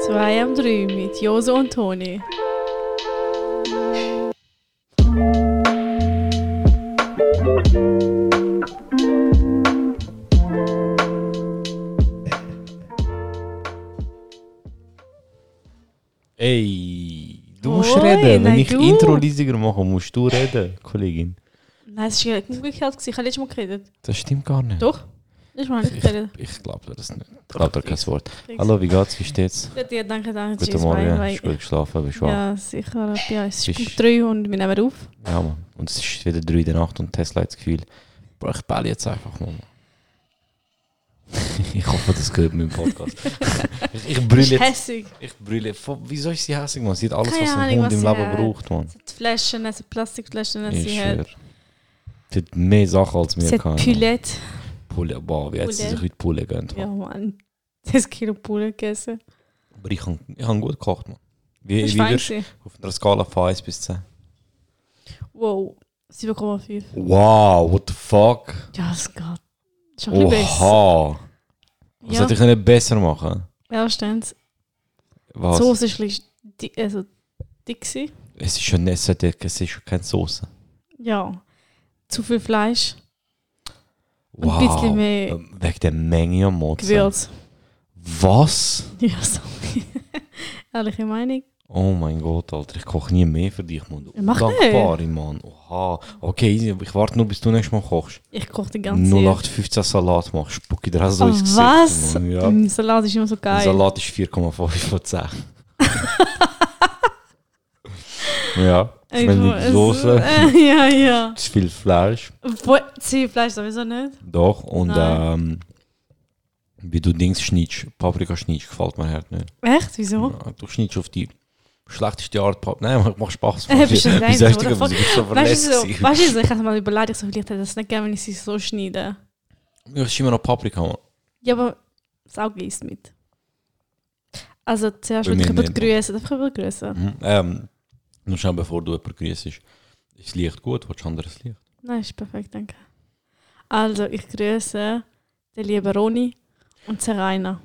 Zwei am drei mit Joso und Toni. Ey, du musst Oi, reden. Wenn ich du. Intro leisiger mache, musst du reden, Kollegin. Nein, es war umgekehrt. Ich habe letztes Mal geredet. Das stimmt gar nicht. Doch? Ich Ich, ich glaube das nicht. Ich glaube da kein Wort. Hallo, wie geht's? Wie steht's? Gut, ja, danke, danke. Guten Morgen. Hast du gut geschlafen? Bist du? Ja, sicher. Ja, es ist 3 und wir nehmen auf. Ja, Mann. Und es ist wieder 3 in der Nacht und Tesla hat das Gefühl, Bro, ich bälle jetzt einfach mal. ich hoffe, das gehört mir im Podcast. ich, ich brülle jetzt. hässig. Ich brülle. Wieso ist sie hässlich, man? Sie hat alles, Keine was ein Ahnung, Hund was im sie Leben hat. braucht, man. Es hat Flaschen, es hat Plastikflaschen, es Ich sie hat, Sie hat mehr Sachen als wir sie hat. Pülette. Pulle. Boah, wie hat sie sich heute Pulle gönnt. Ja, Mann. 10 Kilo Pulle gegessen. Aber ich habe ich hab gut gekocht, man. Wie, Das wie war würdest du auf einer Skala von 1 bis 10? Wow. 7,5. Wow, what the fuck? Ja, es geht. Schon ein bisschen besser. Oha. Was Ja, hätte ich nicht besser machen? erstens. Die Was? Soße ist ein bisschen dick, also dick. Es ist schon nicht so dick, es ist schon keine Soße. Ja. Zu viel Fleisch. Wow. ein bisschen mehr Ähm, Wegen der Menge am Mozart. Gewürz. Was? Ja, sorry. Ehrliche Meinung. Oh mein Gott, Alter, ich koche nie mehr für dich, Mann. Mach Dankbare, Mann. Oha. Okay, ich warte nur, bis du nächstes Mal kochst. Ich koche die ganze Zeit. 0815 Salat machst, spuck ich dir so Oh, ins Gesicht. was? Mann. Ja. Salat ist immer so geil. Salat ist 4,5 von 10. ja, Ey, wenn die Soße, Äh, ja, ja. ist viel Fleisch. Wo, Zwiebelfleisch sowieso nicht. Doch, und ähm, wie du Dings schneidest, Paprika schneidest, gefällt mir halt nicht. Echt? Wieso? Ja, du schneidest auf die schlechteste Art Paprika. Nein, macht Spaß. Äh, bist du Wie sagst du, so Weißt du, so, weißt du, ich habe mal überlegt, ich so, vielleicht hätte ich das nicht gerne, wenn ich sie so schneide. Ja, ist immer noch Paprika. Mann. Ja, aber das Auge isst mit. Also zuerst würde ich nicht. grüßen. Darf ich grüßen? Mhm. Ähm, nur schnell bevor du jemanden grüßt. Ist das Licht gut? Willst du anderes Licht? Nein, ist perfekt, danke. Also, ich grüße den lieben Roni und Serena.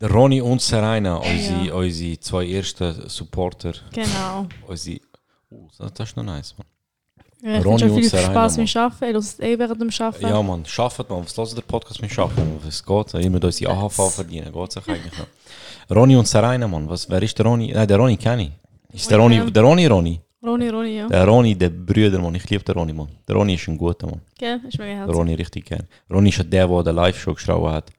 Der Ronny und Serena, unsere, Ja. unsere zwei ersten Supporter. Genau. Unsere, oh, das, das ist noch nice, Mann. Ja, ich Ronny viel Serena, Spaß beim Arbeiten. Ihr hört eh während dem Arbeiten. Ja, Mann, schafft man. Was hört der Podcast mit Schaffen? Was geht? Immer unsere AHV verdienen. Geht sich eigentlich noch. Ronny und Serena, Mann. Was, wer ist der Ronny? Nein, der Ronny kenne ich. Ist der ja. der Ronny Ronny? Roni, Roni, ja. Der Ronny, der Brüder, Mann. Ich liebe den Ronny, Mann. Der Ronny ist ein guter Mann. Gell? Ist mega Der herzlich. Ronny richtig gern. Ronny ist der, der der Live-Show gestrahlt hat.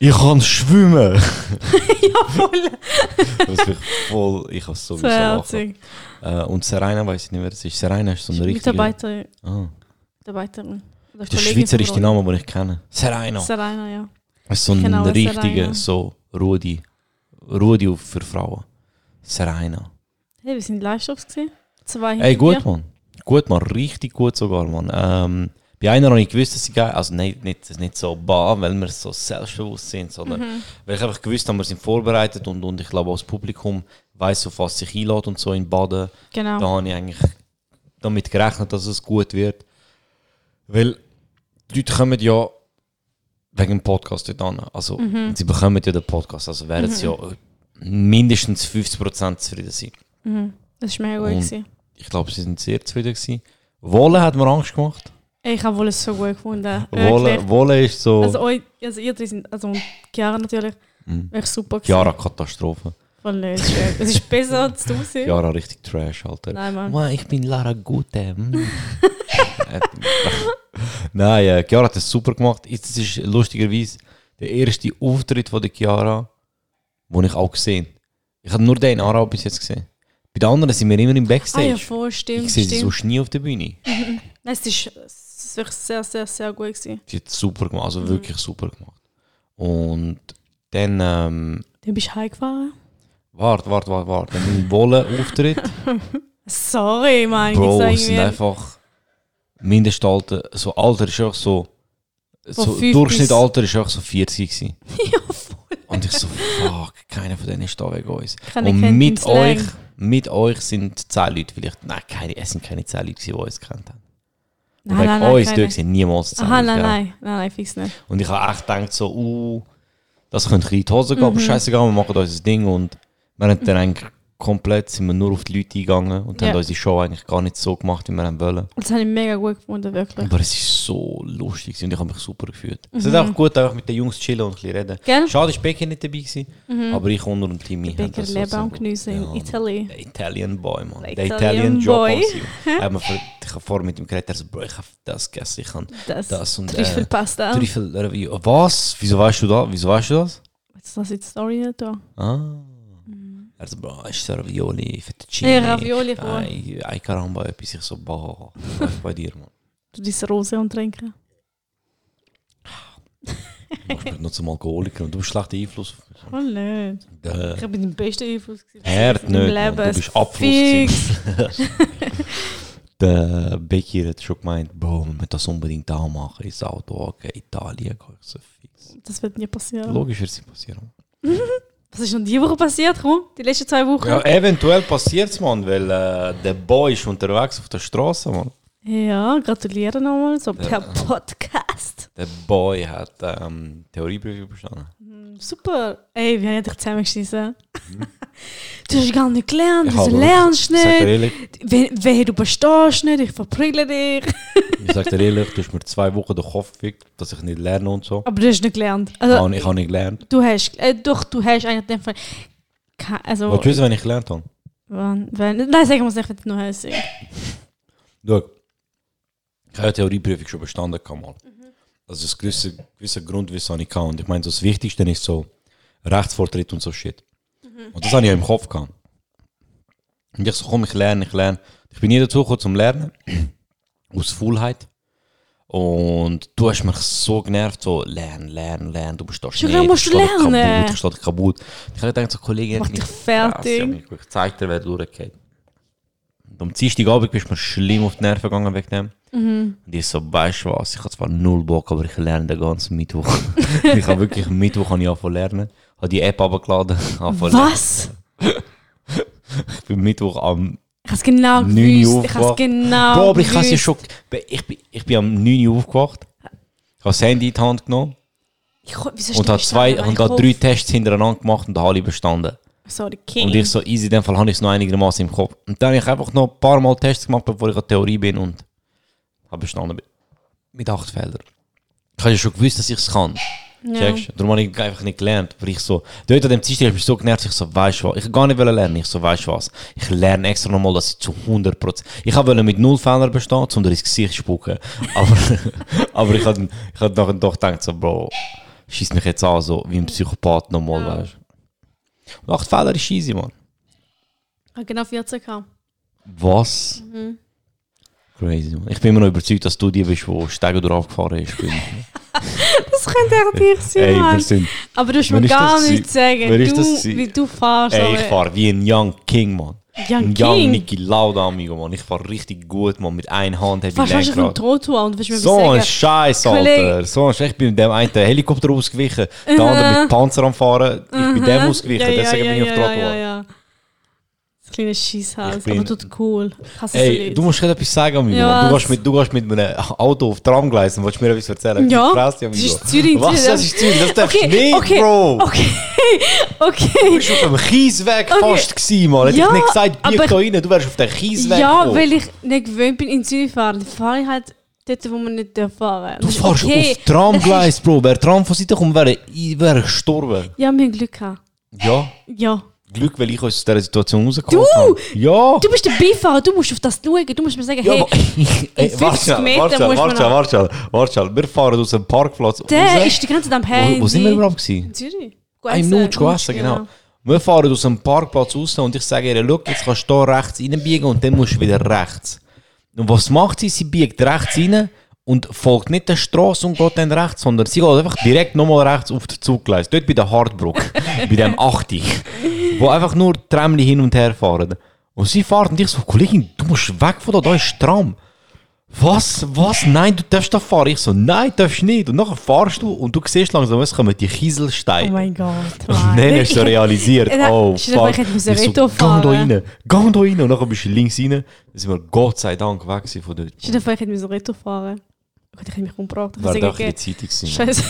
Ich kann schwimmen! ja, voll. Das ist voll, ich habe So sowieso lachen. herzig. Äh, und Serena weiß ich nicht, wer das ist. Serena ist so eine richtige... Mitarbeiter, Ah. Mitarbeiterin. Der Kollegin Schweizer ist der Roni. Name, den ich kenne. Serena. Serena, ja. Das ist so ein richtiger, so Rudi. Rudi für Frauen. Serena. Hey, wir sind Live-Shows gesehen. Zwei Ey, hinter gut, dir. Mann. Gut, Mann. Richtig gut sogar, Mann. Ähm, bei einer habe ich gewusst, dass sie geil Also nicht, nicht, nicht so bah, weil wir so selbstbewusst sind, sondern Mhm. weil ich einfach gewusst habe, wir sind vorbereitet und, und ich glaube, auch das Publikum weiß, auf was sich einlädt und so in Baden. Genau. Da habe ich eigentlich damit gerechnet, dass es gut wird. Weil die Leute kommen ja wegen dem Podcast dort an. Also, Mhm. sie bekommen ja den Podcast. Also werden sie ja mindestens 50% zufrieden sein. Mhm. Das war mega gut. Gewesen. Ich glaube, sie sind sehr zufrieden gewesen. Wolle hat mir Angst gemacht. Ich habe wohl es so gut gefunden. Wolle. Wolle ist so... Also, euch, also ihr drei sind, also und Chiara natürlich, Mhm. echt super. Chiara Katastrophe. Voll nicht. Es ist besser als du sie. Chiara richtig Trash, Alter. Nein, Mann. Mann, ich bin Lara Gute. Äh, Nein, äh, Chiara hat das super gemacht. Jetzt ist lustigerweise der erste Auftritt von der Chiara, den ich auch gesehen Ich habe nur den Aarau bis jetzt gesehen. Bei den anderen sind wir immer im Ah Backstage. ja, voll, stimmt, ich sehe sie so stimmt. nie auf der Bühne. Nein, es ist, es ist wirklich sehr, sehr, sehr gut gewesen. Sie hat super gemacht, also Mhm. wirklich super gemacht. Und dann, ähm, Dann bist du heimgefahren? warte, warte, warte, warte. Dann mein Wolle-Auftritt. Sorry, Mann. Bro, ich es sind einfach Mindestalter, so Alter ist auch so, so fünf Durchschnittalter ist auch so 40 gewesen. ja, voll. Und ich so, fuck, keiner von denen ist da wegen uns. Keiner Und mit den Slang. Mit euch sind 10 Leute vielleicht, nein, keine, es sind keine 10 Leute, die uns kennt haben. Nein, wegen nein, nein, uns dort sind niemals zusammen. Aha, nein, gell? nein, nein, nein, fix nicht. Und ich habe echt gedacht so, uh, das könnte in die Hose gehen, Mhm. aber scheißegal, wir machen unser Ding und wir haben dann eigentlich komplett, sind wir nur auf die Leute eingegangen und Ja. haben unsere Show eigentlich gar nicht so gemacht, wie wir haben wollen. Das habe ich mega gut gefunden, wirklich. Aber es ist so lustig und ich habe mich super gefühlt. Es Mhm. ist auch gut, einfach mit den Jungs chillen und ein bisschen reden. Gell? Schade, ist Becky nicht dabei gewesen, aber ich, Connor und Timmy haben das leben so am Geniessen in Ja. Italy. Der Italian Boy, man. Der Der Italian Italian Job Boy. Ich habe ich habe vorher mit ihm geredet, er so, Bro, ich habe das gegessen, ich habe Das, das und äh, Trüffelpasta. Trüffel Review. Was? Wieso weißt du das? Wieso weißt du das? Jetzt lasse ich die Story nicht da. Ah. Also, Bro, ist Ravioli, Fettuccine. Ja, Ravioli, voll. Ay, ay caramba, etwas. Ich so, boah, läuft bei dir, man. Du diese Rose und trinken. Du mich nur zum Alkoholiker und du hast schlechten Einfluss auf mich. Oh. Däh. Ich bin dein bester Einfluss. Herd nicht. Leben. du bist Abfluss. Der Becky hat schon gemeint, Bro, wir müssen das unbedingt auch machen, ins Auto, okay, Italien, ich so fix. Das wird nie passieren. Logisch wird es nicht passieren. Was ist noch diese Woche passiert? Komm, die letzten zwei Wochen. Ja, eventuell passiert es, man, weil äh, der Boy ist unterwegs auf der Straße, man. Ja, gratuliere nochmal, per Ja. Podcast. Der Boy hat ähm, Theorieprüfung bestanden. Super. Ey, wir haben dich zusammengeschissen. Du hast gar nicht gelernt, Ich lernst Ich du sag dir nicht? ehrlich, Wenn, wenn du bestehst nicht, ich verprügle dich. ich sag dir ehrlich, du hast mir zwei Wochen den Kopf gefickt, dass ich nicht lerne und so. Aber du hast nicht gelernt. Ich Also, habe ich habe nicht gelernt. du hast, äh, doch, du hast eigentlich den Fall. Also, Willst du wissen, wenn ich gelernt habe? wann, wenn, nein, sagen wir es nicht, wenn du noch hast. Schau, ich habe die Theorieprüfung schon bestanden. Kann mal. Also das gewisse, gewisse Grundwissen ich gehabt. Und ich meine, das Wichtigste ist so Rechtsvortritt und so Shit. Und das habe ich ja im Kopf gehabt. Und ich so, komm, ich lerne, ich lerne. Ich bin nie dazu gekommen zum Lernen. Aus Faulheit. Und du hast mich so genervt, so, lern, lern, lern, du bist Schon schnell, musst ich du lernen. kaputt, ich stehe da kaputt. Ich habe gedacht, so, Kollege, Mach dich fertig. Ich zeig dir, wer durchgeht. Und am Dienstagabend bist du mir schlimm auf die Nerven gegangen wegen dem. Mhm. Und ich so, weißt du was, ich habe zwar null Bock, aber ich lerne den ganzen Mittwoch. ich habe wirklich Mittwoch habe ich angefangen lernen. Habe die App abgeladen. Was? Ich bin Mittwoch am... Ich habe es genau 9 Uhr gewusst. Ich habe genau Bro, aber ich habe ja schon... Ich bin, ich bin am 9 Uhr aufgewacht. Ich habe das Handy in die Hand genommen. Ich, wieso Und habe zwei, bestanden? und habe Ich drei Tests hintereinander gemacht und habe alle bestanden. Sorry, King. Und ich so, easy, in dem Fall habe ich es noch einigermaßen im Kopf. Und dann habe ich einfach noch ein paar Mal Tests gemacht, bevor ich an der Theorie bin und habe bestanden. Mit acht Fehlern. Ich habe ja schon gewusst, dass ich es kann. ja. Checkst? Darum habe ich einfach nicht gelernt. Aber ich so, dort an dem Dienstag habe ich mich so genervt, ich so, weißt du was, ich gar nicht lernen. Ich so, weißt du was, ich lerne extra nochmal, dass ich zu 100%, ich wollte mit null Fehlern bestehen, sondern ins Gesicht spucken. Aber, aber ich habe ich hab nachher doch gedacht, so, Bro, schieß mich jetzt an, so wie ein Psychopath nochmal, Ja. weißt du. Und acht Fehler ist easy, man. Ich habe genau 14 gehabt. Was? Mhm. Crazy, man. Ich bin immer noch überzeugt, dass du die bist, die Steiger draufgefahren ist. Bin. Das könnte echt dich sein, Ey, Mann. sind, Aber du hast mir ist gar nichts sagen. Ist du, wie du fährst. ey, ich fahre wie ein Young King, man. Young King. Nicky Lauda, amigo, man. Ich fahre richtig gut, man. Mit einer Hand habe ich Fast fast auf dem Lenkrad. Trottoir und willst mir So ein etwas Scheiß, Kollege. Alter. So ein Scheiß. Ich bin mit dem einen Helikopter ausgewichen, der andere mit Panzer am Fahren. Ich bin dem ausgewichen, deswegen bin ich auf ja, Trottoir. ja, ja. Das kleine Schießhaus, Ich bin- aber tut cool. Ey, du musst gerade etwas sagen, amigo. Ja, du, gehst mit, du gehst mit einem Auto auf Tramgleis und willst mir etwas erzählen. Ja, Fresse, das ist Zürich. Was, das ist Zürich? Das darfst du Okay, nicht, okay, Bro. Okay, Du okay. bist auf dem Kiesweg Okay. fast gewesen, Mann. Hätte Ja, ich nicht gesagt, bieg da rein, du wärst auf den Kiesweg Ja, gekommen. weil ich nicht gewöhnt bin, in Zürich fahren. Fahre ich halt dort, wo man nicht darf fahren Du Das ist fährst okay. auf Tramgleis, Bro. Wer Tram von Seite kommt, wäre ich gestorben. Ja, wir haben Glück gehabt. Ja, Ja. Glück, weil ich aus dieser Situation rausgekommen habe. Ja! Du bist der Beifahrer, du musst auf das schauen. Du musst mir sagen, hey, aber, ey, 50 warte Meter warte man warte schnell, warte schnell, warte schnell. Wir fahren aus dem Parkplatz der raus. ist die ganze Zeit am Handy. Wo, wo sind wir überhaupt gewesen? Zürich. Ein Nutsch, essen, genau. Wir fahren aus dem Parkplatz raus und ich sage ihr, schau, jetzt kannst du hier rechts reinbiegen und dann musst du wieder rechts. Und was macht sie? Sie biegt rechts rein und folgt nicht der Straße und geht dann rechts, sondern sie geht einfach direkt nochmal rechts auf den Zuggleis. Dort bei der Hardbruck, bei dem 80, wo einfach nur Tramli hin und her fahren. Und sie fährt und ich so, Kollegin, du musst weg von da, da ist Tram. was, was, nein, du darfst da fahren. Ich so, nein, darfst nicht. Und nachher fahrst du und du siehst langsam, es kommen die Oh Kieselsteine. mein Gott. und dann hast du realisiert, oh fuck. ich hätte Ich so, Reto geh da fahren. rein, geh da rein. Und nachher bist du links rein. Dann sind wir Gott sei Dank weg von dort. Dir vor, ich hätte Retro fahren. Ich hätte mich umgebracht. Wäre hätte doch in der Zeitung gewesen. Scheiße.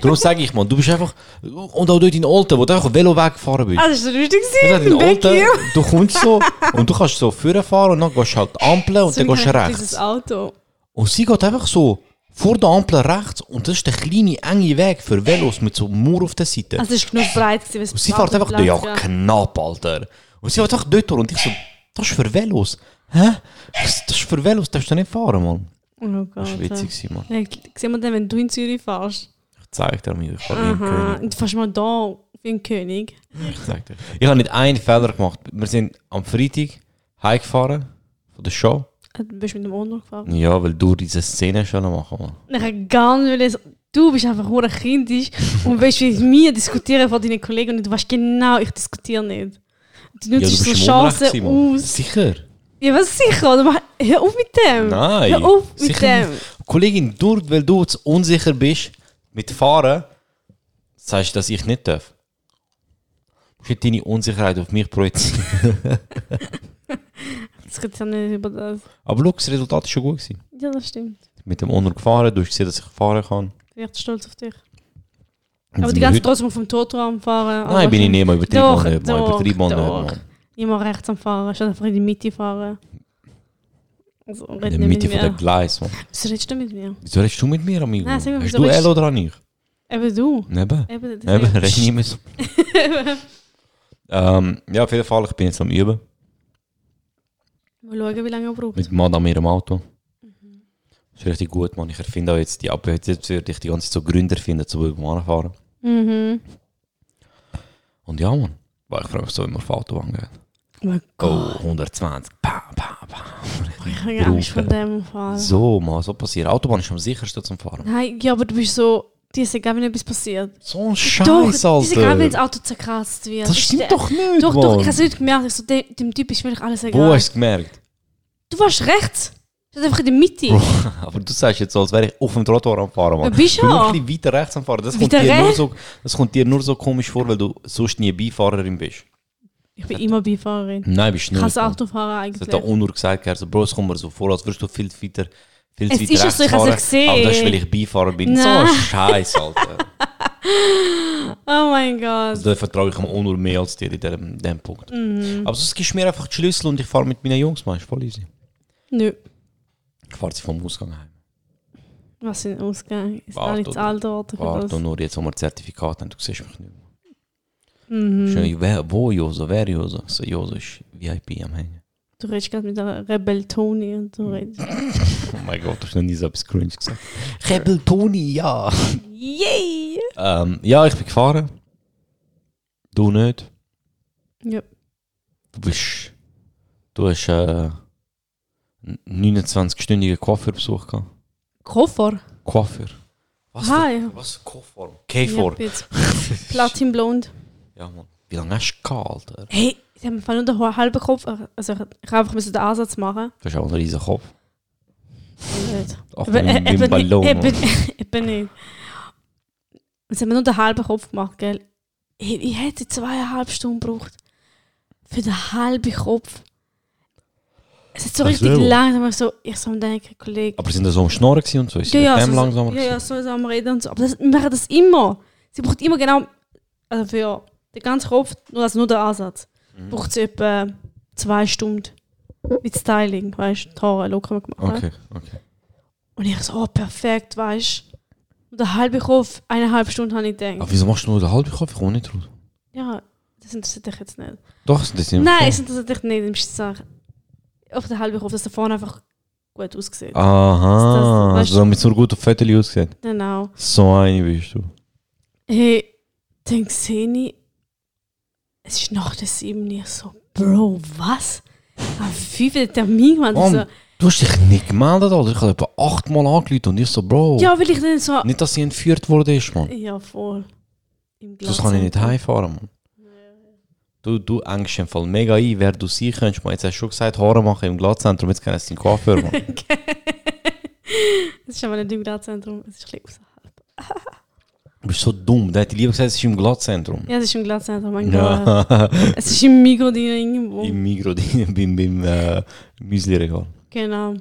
Darum sage ich, man, du bist einfach... Und auch dort in Olten, wo du einfach Velo weggefahren bist. Ah, das ist so lustig Das in Olten, du kommst so und du kannst so vorfahren und dann gehst du halt Ampeln und So dann gehst du rechts. Dieses Auto. Und sie geht einfach so vor der Ampel rechts und das ist der kleine, enge Weg für Velos mit so einem Mauer auf der Seite. Also es ist genug breit gewesen. und sie fährt einfach, ja, Platz, knapp, Alter. Und sie fährt einfach dort durch und ich so, das ist für Velos. Hä? Das ist für Velos, darfst du nicht fahren, Mann. Oh Gott. Das war witzig, Mann. Ja, sehen wir dann, wenn du in Zürich fährst. Ich zeig dir ein Aha. König. Du fährst mal da wie ein König. Ich zeig dir. Ich habe nicht einen Fehler gemacht. Wir sind am Freitag heimgefahren von der Show. Ah, Du bist mit dem Auto gefahren. Ja, weil du diese Szene schon machen, Mann. Ich habe gar nicht Du bist einfach nur kindisch und willst mit mir diskutieren von deinen Kollegen und du weißt genau, ich diskutiere nicht. Du Ja, du nutzt so Chancen aus. Sicher? Ja, was sicher? Oder mach- hör auf mit dem. Nein. Hör auf mit sicher dem. nicht. Kollegin, nur weil du jetzt unsicher bist mit Fahren, sagst du, dass ich nicht darf. Du musst deine Unsicherheit auf mich projizieren. Das geht ja nicht über das. Aber schau, das Resultat war schon gut. Gewesen. Ja, das stimmt. Mit dem Honor gefahren, du hast gesehen, dass ich fahren kann. Ich bin echt stolz auf dich. Und Aber die ganze heute- trotzdem Toto am Fahren. Nein, bin ich nicht mal übertrieben. Doch, nicht, doch, Übertrieben nicht, doch. Mann. Immer rechts am Fahren, statt einfach in die Mitte fahren. Also, red In der Mitte mit von der mir. Gleis, Mann. Was redest du mit mir? Wieso redest du mit mir, amigo? Nein, sag mal, hast wieso du redest- L oder nicht? Eben du. Neben? Eben, Eben, ich- red nicht mehr so. ähm, ja, auf jeden Fall, ich bin jetzt am Üben. Mal schauen, wie lange er braucht. Mit Madame ihrem Auto. Mhm. Das ist richtig gut, man. Ich erfinde auch jetzt die, ab jetzt würde ich die ganze Zeit so Gründe erfinden, zu beim fahren. Mhm. Und ja, man. Weil ich freue mich so, wenn wir auf Autobahn gehen. Oh Oh, Gott. 120. Pa, pa, pa. Ich habe Angst von dem Fall. So, man, so passiert. Autobahn ist am sichersten zum Fahren. Nein, ja, aber du bist so. Die ist egal, wenn etwas passiert. So ein Scheiß, die ist egal, wenn das Alter. Auto zerkratzt wird. Das stimmt doch nicht, Doch, Mann. doch, ich habe es nicht gemerkt. Ich so, dem, dem Typ ist wirklich alles Wo egal. hast du es gemerkt? Du warst rechts. Du warst einfach in der Mitte. Bro, aber du sagst jetzt so, als wäre ich auf dem Trottoir am Fahren, Mann. bist Ich bin ein bisschen weiter rechts am Fahren. Das kommt, dir nur so, das kommt dir nur so komisch vor, weil du sonst nie Beifahrerin bist. Ich bin immer Beifahrerin. Nein, bist du nicht. kann das Mann. Auto fahren Das eigentlich. hat der Onur gesagt, also, Bro, es kommt mir so vor, als würdest du viel weiter, viel Es ist so, ich fahren. ja gesehen. Aber das ist, weil ich Beifahrer bin. So Nein. ein Scheiß, Alter. Oh mein Gott. Also, da vertraue ich am Onur mehr als dir in dem, in dem Punkt. Mhm. Aber sonst gibst du mir einfach die Schlüssel und ich fahre mit meinen Jungs, man. Ist voll easy. Nö. Ich fahre sie vom Ausgang heim. Was sind Ausgang? Ist Warte, auch nicht zu alt Orte für Warte, das. nur jetzt, wo wir Zertifikat haben, du siehst mich nicht mehr. Mhm. Schön, wo Joso, wer Joso? So, Joso ist VIP am Hängen. Du redest gerade mit der Rebel Toni und du redest. Oh mein Gott, du hast noch nie so etwas cringe gesagt. Rebel Toni, ja. Yay! Ähm, ja, ich bin gefahren. Du nicht. Ja. Du bist. Du hast äh, einen 29-stündigen Coiffeurbesuch gehabt. Koffer? Coiffeur. Was Hi. für, was Koffer? K4. Ja, jetzt. Platin blond. Ja, Mann. Wie lange hast du gehabt, Alter? Hey, sie haben mir nur den halben Kopf. Also ich, ich einfach den Ansatz machen. Du hast auch einen riesen Kopf. Nicht. Ach, Eben, wie ein eben, Ballon. eben, eben nicht. Sie haben mir nur den halben Kopf gemacht, gell? Ich, ich hätte zweieinhalb Stunden gebraucht. Für den halben Kopf. Es ist so Ach richtig langsam. Ich so, ich so denken, Kollege. Aber sind da so am Schnorren gewesen und so? Ist Ja, ja, dem so, langsamer ja, ja, so, so am Reden und so. Aber das, wir machen das immer. Sie braucht immer genau, also für den ganzen Kopf, nur, also nur den Ansatz, Mhm. braucht sie etwa zwei Stunden mit Styling, weißt du, die Haare locker gemacht. Okay, okay. Und ich so, oh, perfekt, weißt du. Und der halbe Kopf, eineinhalb Stunden habe ich gedacht. Aber wieso machst du nur den halben Kopf? Ich komme nicht raus. Ja, das interessiert dich jetzt nicht. Doch, das ist Nein, es interessiert dich nicht, du musst sagen. Auf den halben Kopf, dass der vorne einfach gut aussieht. Aha, Das- das- also damit so gut auf Fotos aussehen. Genau. So eine bist du. Hey, dann sehe ich, es ist nach der 7 ich so, Bro, was? Am 5 der Termin. Ich Mann, So, du hast dich nicht gemeldet, Alter. Ich habe etwa achtmal angerufen und ich so, Bro. ja, weil ich dann so. Nicht, dass sie entführt worden ist, Mann. Ja, voll. Das kann ich nicht heimfahren, Mann. Du, du engst im Fall mega ein, wer du sein könntest. Man, jetzt hast du schon gesagt, Haare machen im Glattzentrum, jetzt kennen sie den Coiffeur, Mann. Es ist aber nicht im Glattzentrum, es ist ein bisschen außerhalb. Du bist so dumm. Der hat die lieber gesagt, es ist im Glattzentrum. Ja, es ist im Glattzentrum, mein Gott. Es ist im Migros drin irgendwo. Im Migro, beim, beim äh, Müsli-Regal. Genau.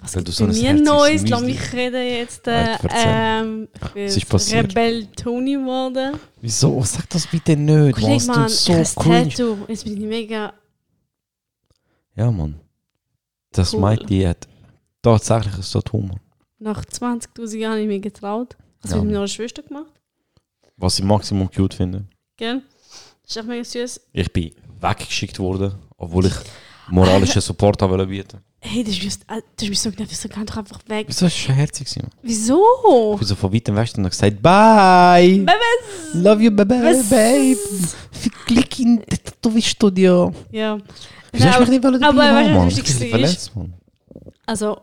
Was Weil du so ein mir Neues? Lass mich reden jetzt. Äh, ähm, ist passiert? Rebell Tony geworden. Wieso? Sag das bitte nicht. Kollege, Es Mann, so. Tattoo. Jetzt bin ich mega... Ja, Mann. Das Cool. meint die hat tatsächlich ein Tattoo, Mann. Nach 20'000 Jahren habe ich mich getraut. Das Ja. habe ich mit meiner Schwester gemacht. Was ich maximum cute finde. Gell? Das ist echt mega süß. Ich bin weggeschickt worden, obwohl ich moralischen Support habe bieten. Hey, das ist äh, das ist mir so gedacht, wieso kann doch einfach weg? Wieso ist es herzig gewesen? Wieso? Ich bin so von weitem weg und gesagt, bye! Love you, baby, babe! Viel Glück in das Tattoo-Studio! Ja. Wieso hast du mich nicht wollen aber dabei weißt du, was Ich verletzt, Mann. Also,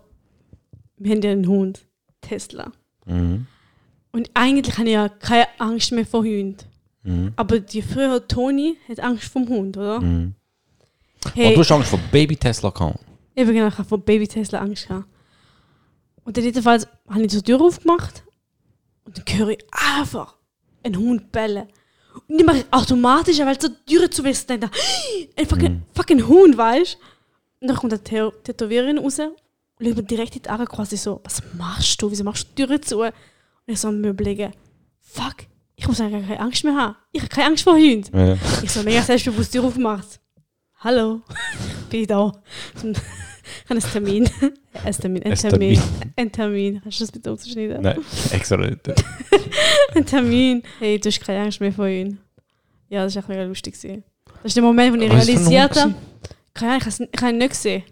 wir haben ja einen Hund. Tesla. Mhm. Und eigentlich habe ich ja keine Angst mehr vor Hunden. Mhm. Aber die frühere Toni hat Angst vom Hund, oder? Mhm. Hey, Und du hast Angst vor Baby Tesla gehabt. ich habe genau, ich habe vor Baby Tesla Angst gehabt. Und dann jedenfalls habe ich so die Tür aufgemacht und dann höre ich einfach einen Hund bellen. Und die mache ich automatisch, weil so die Tür zu wissen, ich, ein fucking, Mhm. fucking Hund, weißt du? Und dann kommt Theo- Tätowiererin raus und schaut mir direkt in die Augen quasi so, was machst du? Wieso machst du die Tür zu? Und ich so mir überlegen, fuck, ich muss eigentlich keine Angst mehr haben. Ich habe keine Angst vor Hunden. Ja. Ich so mega selbstbewusst die Tür aufgemacht. Hallo, bin ich da. Ich habe einen Termin. Ein Termin, ein Termin. Ein Termin. Hast du das bitte umzuschneiden? Nein, extra nicht. Ein Termin. Hey, du hast keine Angst mehr vor ihnen. Ja, das war echt mega lustig. Das ist der Moment, wo ich Was realisiert habe, keine Ahnung, ich habe ihn nicht gesehen.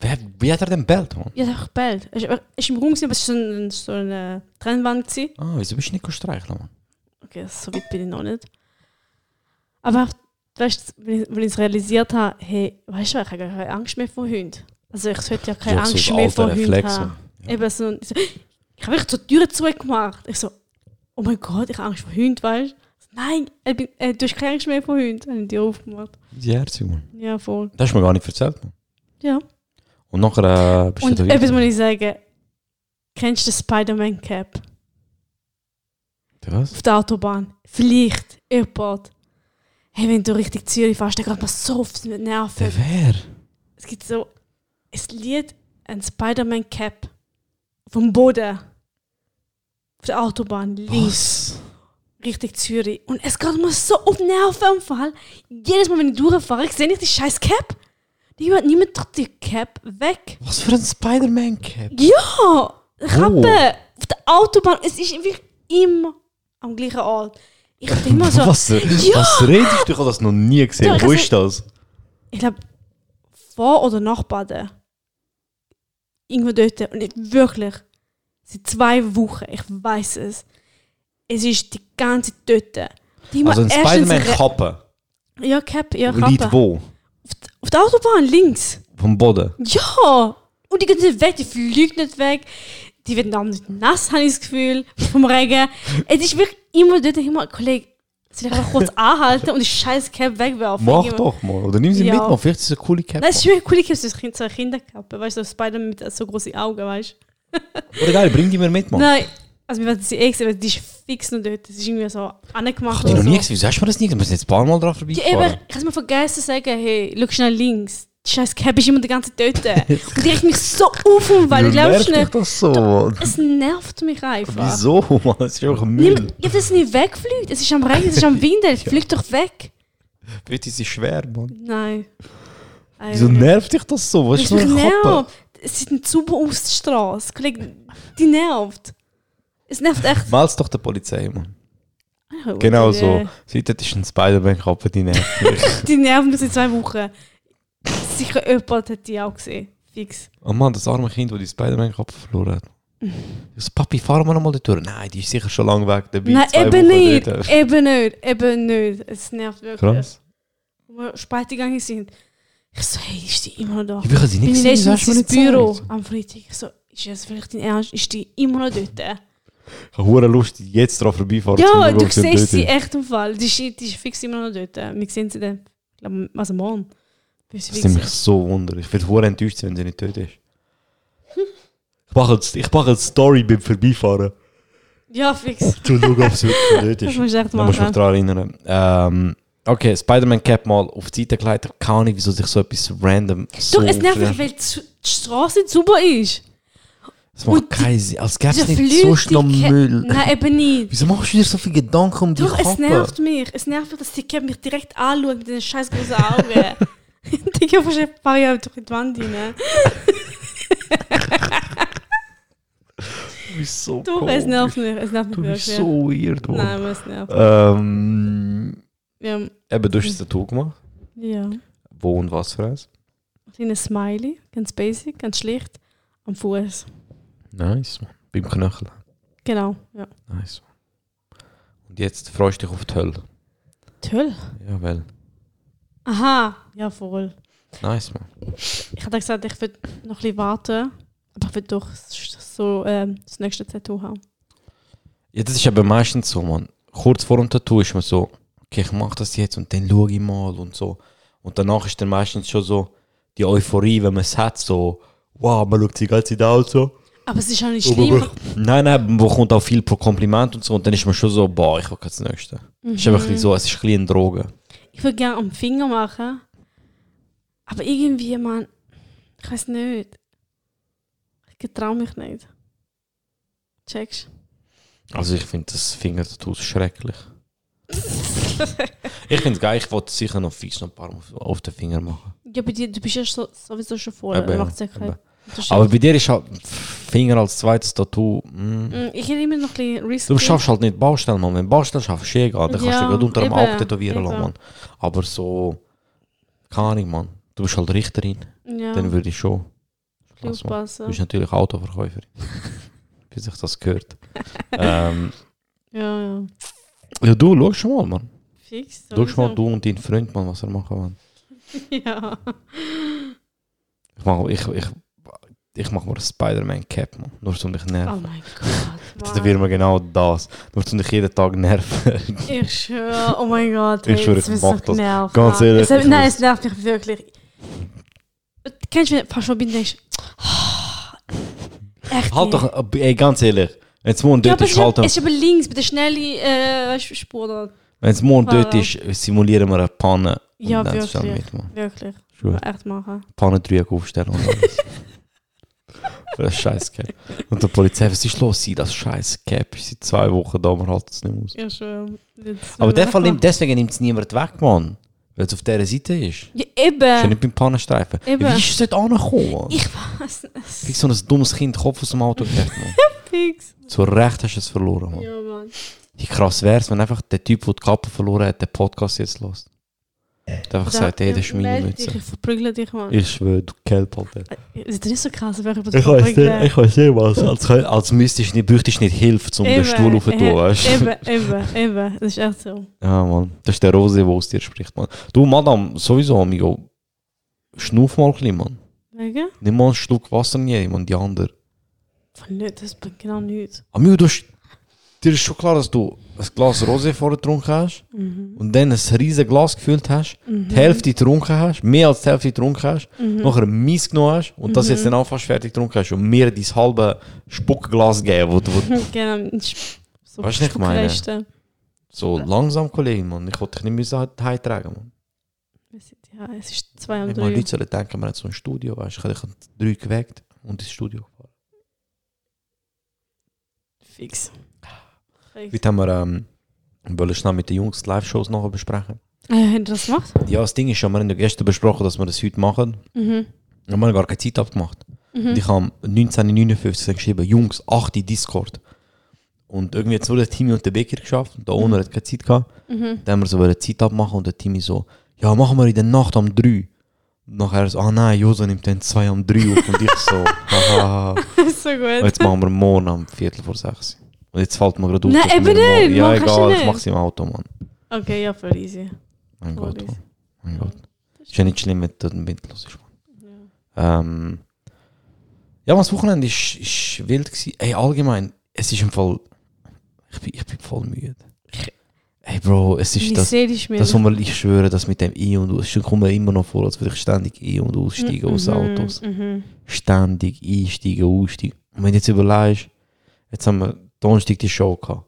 Wer, wie hat er denn bellt? Ich einfach gebellt. Er ist- er ist im Raum, aber es war so, ein, so eine Trennwand. Gewesen. Ah, wieso bist du nicht streicheln, Mann? Okay, so weit bin ich noch nicht. Aber weißt du, wenn ich ich es realisiert habe, hey, weißt du, ich habe keine Angst mehr vor Hunden. Also ich sollte ja keine Ja, so Angst ein mehr vor Hunden haben. ja. Eben so, ich, so, ich habe wirklich so die Türen zugemacht. Ich so, oh mein Gott, ich habe Angst vor Hunden, weißt du? Nein, ich bin, äh, du hast keine Angst mehr vor Hunden. Dann habe ich die aufgemacht. Wie herzig, Mann. Ja, voll. Das hast du mir gar nicht erzählt, Mann. Ja. Und nachher äh, bist Und du etwas muss ich sagen. Kennst du den Spider-Man-Cap Was? auf der Autobahn? Vielleicht, Airport. Hey, wenn du richtig Zürich fährst, dann geht man so auf die Nerven. Der wer? Es gibt so ein Lied, ein Spider-Man-Cap vom Boden. Auf der Autobahn, links, Was? Richtung Zürich. Und es geht mir so auf Nerven im Fall. Jedes Mal, wenn ich durchfahre, ich sehe nicht die scheiß Cap. Hat niemand doch die Cap weg. Was für ein Spider-Man-Cap? Ja! Kappe! Wo? Auf der Autobahn. Es ist wirklich immer am gleichen Ort. Ich dachte immer so, Was, Ja! was redest du? Ich habe das noch nie gesehen. Ja, Wo ist das? ich glaube, vor oder nach Baden. Irgendwo dort. Und ich, wirklich, seit zwei Wochen, ich weiß es. Es ist die ganze Zeit dort. Die Also ein Spider-Man-Kappe. Ja, Cap, ja, Lied Kappe. wo? Auf, der Autobahn, links. Vom Boden. Ja! Und die nicht weg, die fliegt nicht weg. Die wird dann nicht nass, habe ich das Gefühl, vom Regen. es ist wirklich immer dort, immer, Kollege, soll ich einfach kurz anhalten und die scheiß Cap wegwerfen? Mach Immer- doch mal. Oder nimm sie Ja. mit, man. Vielleicht ist es eine coole Cap. Nein, es ist wirklich cool, ich habe so eine so eine Kinderkappe, weißt du, so Spider mit so großen Augen, weißt du? Oder geil, bring die mir mit, man. Nein, also wir werden sie eh sehen, weil die ist fix noch dort. Das ist irgendwie so angemacht. Ich habe noch nie gesehen. Wieso hast du mir das nie gesehen? Wir sind jetzt ein paar Mal drauf Ja, eben, ich habe mir vergessen zu sagen, hey, schau schnell links. Die scheiß Cap ist immer die ganze Zeit dort. und die regt mich so auf, weil ich glaube schnell, das so, Mann? es nervt mich einfach. Wieso, Mann? Das ist einfach Nimm, Müll. ja, das nicht wegfliegt. Es ist am Regen, es ist am Wind, es fliegt doch weg. Bitte, sie ist schwer, Mann. Nein. Wieso nervt dich das so? Was Es ist nervt. Es ist ein Zuber auf der Straße. Kollege, Die nervt. Es nervt echt. Mal's doch der Polizei, Mann. Genau so. Das ist ein Spider-Man-Kappe, die nervt mich. Die nerven mich seit zwei Wochen. Sicher jemand hat die auch gesehen. Fix. Oh Mann, das arme Kind, das die Spider-Man-Kappe verloren hat. Ich so, Papi, fahren wir nochmal durch. Nein, die ist sicher schon lange weg. Dabei Nein, zwei eben Wochen nicht. dort. Eben nicht. Eben nicht. Es nervt wirklich. Krass. Wo wir spät gegangen sind. Ich so, hey, ist die immer noch da? Ich will sie nicht Bin wieso letztens ins Büro am Freitag. Ich so, ist das vielleicht dein Ernst? Ist die immer noch dort? Ich habe hure Lust, jetzt drauf vorbeifahren zu Ja, du siehst dort sie ist. echt im Fall. Die ist, die ist fix immer noch dort. Wir sehen sie dann, ich glaube, also morgen. Das nimmt mich ist. so wunder. Ich werde hure enttäuscht sein, wenn sie nicht dort ist. Ich mache jetzt, ich mache eine Story beim Vorbeifahren. Ja, fix. Zu schauen, ob es wirklich Das ist. musst du echt Da musst du mich daran erinnern. Ähm, okay, Spider-Man Cap mal auf die Seite gelegt. Keine Ahnung, wieso sich so etwas random so... Es nervt mich, weil die Straße sauber ist. Es macht und die- keinen Sinn. Als gäbe es nicht noch Flüssigkeit- Müll. Nein, eben nicht. Wieso machst du dir so viel Gedanken um die Doch, es nervt mich. Es nervt mich, dass die Cap mich direkt anschaut mit diesen scheiß großen Augen. Digga, wahrscheinlich fahre ich einfach durch die Wand rein. Du bist so Doch, es nervt mich. Es nervt mich Du bist so weird, Mann. Nein, aber es nervt. Ähm, Ja, eben, du hast ein Tattoo gemacht. ja. Wo und was für eins? Ein kleines Smiley, ganz basic, ganz schlicht, am Fuß. Nice, Mann. Beim Knöchel. Genau, ja. Nice. Und jetzt freust du dich auf die Hölle. Toll. Ja, weil. Aha, ja voll. Nice, Mann. Ich hatte gesagt, ich würde noch ein bisschen warten, aber ich würde doch so ähm, das nächste Tattoo haben. Ja, das ist aber meistens so, man. Kurz vor dem Tattoo ist man so, okay, ich mache das jetzt und dann schaue ich mal und so. Und danach ist dann meistens schon so die Euphorie, wenn man es hat, so, wow, man schaut sich die ganze Zeit und so. Aber es ist auch nicht Aber- schlimm. Nein, nein, man bekommt auch viel pro Kompliment und so. Und dann ist man schon so, boah, ich will das Nächste. Es ist einfach so, es ist ein bisschen Droge. Ich würde gerne am Finger machen, aber irgendwie, man, ich weiß nicht. Ich traue mich nicht. Checkst Also ich finde das Fingertattoo schrecklich. ich finde es geil, ich wollte sicher noch fix noch ein paar auf, auf den Finger machen. Ja, dir, du bist ja so, sowieso schon Dann macht's ja keinen. Aber bei dir ist halt Finger als zweites Tattoo. Mm. Mm, ich hätte immer noch ein bisschen risky. Du schaffst halt nicht Baustellen, Mann. Wenn Baustellen schaffst, eh egal. Dann kannst Ja, du gerade unter dem Auge tätowieren lassen. Mann. Aber so, keine Ahnung, Mann. Du bist halt Richterin. Ja, Dann würde ich schon. Krass. Du bist natürlich Autoverkäuferin. Wie sich das gehört. ähm, Ja, ja. ja, du, schau schon mal, Mann. Fix. Schau schon mal, du und dein Freund, Mann, was er machen wollen. Ja. Ich mach, ich, ich, ich mach mir ein Spider-Man-Cap. Nur um dich Oh nerven. mein Gott. Tätowieren wir genau das. Nur um dich jeden Tag nerven. Ich schwöre, oh mein Gott. Ich hey, schwöre, ich wird mach so das. genervt, Ganz ehrlich, Es, ich nein, es nervt mich wirklich. Kennst du, wenn du und denkst, echt halt nicht? doch, ey, ganz ehrlich. Wenn es morgen dort ist, halt es ist aber links, bei der schnellen äh, du, Spur da. Wenn es morgen dort ist, simulieren wir eine Panne. Ja, wirklich. Wirklich. Echt machen. Pannendreieck aufstellen und alles. Das scheiß Cap. Und der Polizei, was ist los? Sie, das scheiß Cap ist seit zwei Wochen da, man hält es nicht aus. Ja, schon. Aber der Fall nimmt, deswegen nimmt es niemand weg, Mann. Weil es auf dieser Seite ist. Ja, eben. nicht beim Pannenstreifen. Eben. Wie ist es dort angekommen? Ich weiß Wie es. so ein dummes Kind Kopf aus dem Auto gekriegt, Mann. Fix. Zu Recht hast du es verloren, Mann. Ja, Mann. Wie krass wäre es, wenn einfach der Typ, der die Kappe verloren hat, den Podcast jetzt lässt. Einfach sagt, hey, das ist meine Mütze. Ich verprügle dich, Mann. Ich schwöre, du Kelp, Alter. Ist das nicht so krass, wenn ich über Ich weiß nicht, ich weiß nicht was. Als, als müsstest du nicht, bräuchtest du nicht Hilfe, um den Stuhl aufzutun, weißt du? Eben, eben, eben. Das ist echt so. Ja, Mann. Das ist der Rose, der aus dir spricht, Mann. Du, Madame, sowieso, amigo. Schnuff mal ein bisschen, Mann. Wegen? Nimm mal ein Stück Wasser nehmen, Mann, die andere. Von nicht, das bringt genau nichts. Amigo, du hast, dir ist schon klar, dass du ein Glas Rosé vorher getrunken hast Mhm. und dann ein riesiges Glas gefüllt hast, die Hälfte getrunken hast, mehr als die Hälfte getrunken hast, Mhm. nachher ein Mies genommen hast und das jetzt dann auch fast fertig getrunken hast und mir dein halbe Spuckglas gegeben, wo du wo, genau. So Weißt du, ich meine? So langsam, Kollege, Mann. Ich wollte dich nicht müssen heim tragen, Mann. Ja, es ist zwei und Ich meine, drei. Leute sollen denken, man hat so ein Studio, weißt du. Ich habe drei geweckt und ins Studio gefahren. Fix. Heute haben wir, ähm, wollen schnell mit den Jungs Live-Shows nachher besprechen. Habt ihr das gemacht? Ja, das Ding ist ja, wir haben ja gestern besprochen, dass wir das heute machen. Mhm. Und wir haben gar keine Zeit abgemacht. Mhm. Und ich habe 1959 geschrieben, Jungs, 8 Discord. Und irgendwie hat es nur der Timmy und der Becker geschafft. Und der Owner hat keine Zeit gehabt. Mhm. Dann haben wir so eine Zeit abmachen und der Timmy so, ja, machen wir in der Nacht um 3. Und nachher so, ah nein, Joso nimmt dann 2 um 3 auf. Und ich so, haha. so Und gut. jetzt machen wir morgen am Viertel vor 6. Und jetzt fällt mir gerade auf. Nein, dass wir eben nicht. Ja, kannst du egal, ich nicht. mach's im Auto, Mann. Okay, ja, voll easy. Mein Voll Gott, easy. Mann. Mein Gott. Ist ja nicht schlimm, wenn der Wind los ist, Mann. Ähm, ja, das Wochenende ist, ist wild gewesen. Ey, allgemein, es ist im Fall, ich bin, ich bin voll müde. Ey, Bro, es ist das, mir das, wo man, ich schwöre, das mit dem Ein- und Aus, es kommt mir immer noch vor, als würde ich ständig ein- und aussteigen aus Mhm, Autos. Mhm. Ständig einsteigen, aussteigen. Und wenn du jetzt überlegst, jetzt haben wir Donnerstag die Show gehabt.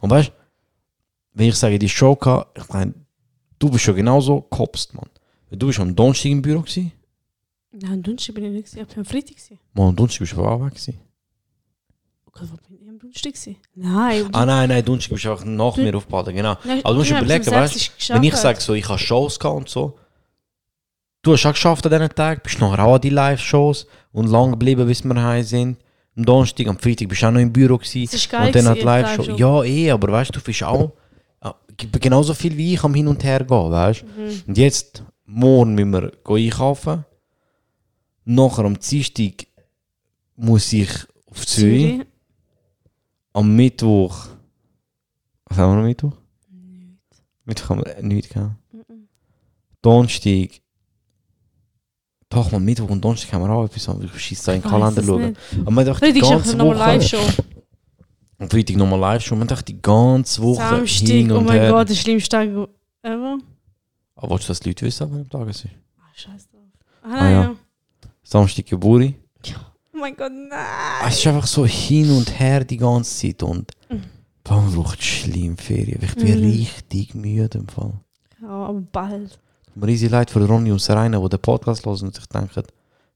Und weißt du, wenn ich sage, die Show gehabt, ich meine, du bist schon genauso gekopst, Mann. Du bist am Donnerstag im Büro gewesen. Nein, am Donnerstag bin ich nicht, gewesen, ich bin am Freitag. gewesen. Mann, am Donnerstag bist du aber auch weg gewesen. Oh Gott, wo bin ich am Donnerstag? gewesen? Nein, Ah nein, nein, Donnerstag bist du einfach nach Du- mir aufgebaut, genau. Nein, Aber du musst ja, überlegen, weißt ist Wenn ich sage, so, ich habe Shows gehabt und so, du hast auch geschafft an diesen Tag, bist nachher auch an die Live-Shows und lang geblieben, bis wir heim sind. Am Donnerstag, am Freitag bist du auch noch im Büro gewesen. Das ist geil und dann hat Live-Show. Live-Show. Ja, eh, aber weißt du, du bist auch g- genauso viel wie ich am Hin und Her gehen, weißt Mhm. Und jetzt, morgen müssen wir gehen einkaufen. Nachher am Dienstag muss ich auf Zürich. Zürich. Am Mittwoch. Was haben wir am Mittwoch? Mittwoch haben wir nichts gehabt. Donnerstag. Doch, mal Mittwoch und Donnerstag haben wir auch etwas. aber Ich schieße da in den Kalender schauen. Aber man dachte, die ganze nochmal Woche. Live-Show. Am Freitag nochmal Live-Show. Man dachte, die ganze Woche Samstag, hin oh und mein her. Gott, der schlimmste Tag ever. Aber willst du, dass die Leute wissen, an welchem Tag ist? Ah, scheiß drauf. Ah, Ah, ja. ja. Samstag Geburt. Oh mein Gott, nein. Es ist einfach so hin und her die ganze Zeit. Und Mhm. man braucht schlimm Ferien. Ich bin Mhm. richtig müde im Fall. Ja, aber bald. Mir riesig leid für Ronny und Serena, die den Podcast hören und sich denken,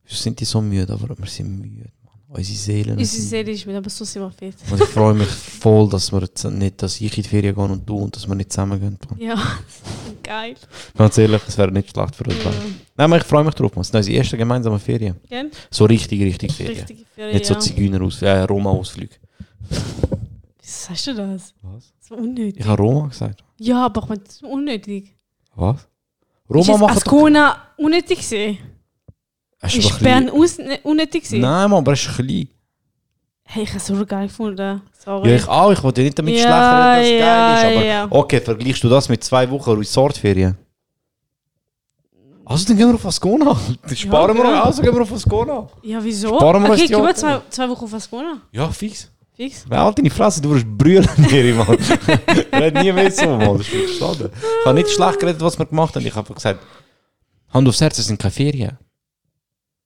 wieso sind die so müde? Aber wir sind müde, Mann. Unsere Seelen Unsere Seele ist mit, aber so sind wir fit. Und ich freue mich voll, dass wir jetzt nicht, dass ich in die Ferien gehe und du und dass wir nicht zusammen gehen. Mann. Ja, geil. Ganz ehrlich, es wäre nicht schlecht für uns Ja. Nein, aber ich freue mich drauf, man. Es sind unsere ersten gemeinsamen Ferien. Gell? So richtig, richtig Ferien. Richtige Ferien. Nicht so ja. Zigeuner-Aus, äh, Roma-Ausflüge. Wieso sagst du das? Was? So unnötig. Ich habe Roma gesagt. Ja, aber ich meine, das ist unnötig. Was? Ist Roma jetzt macht Ascona unnötig gewesen? Ist Bern aus unnötig gewesen? Nein, Mann, aber es ist klein. Hey, ich habe es so geil gefunden. Sorry. Ja, ich auch. Ich wollte nicht damit Ja, schlecht reden, dass es ja, geil ist. Aber ja. okay, vergleichst du das mit zwei Wochen Resortferien? Also, dann gehen wir auf Ascona. Dann sparen wir genau. noch. Also gehen wir auf Ascona. Ja, wieso? Sparen wir okay, gehen wir zwei, zwei Wochen auf Ascona. Ja, fix. Wer halt deine Fresse, du wirst brüllen, Miri, Mann. Red nie mehr so, Mann. Das ist schade. Ich habe nicht schlecht geredet, was wir gemacht haben. Ich habe einfach gesagt, Hand aufs Herz, es sind keine Ferien.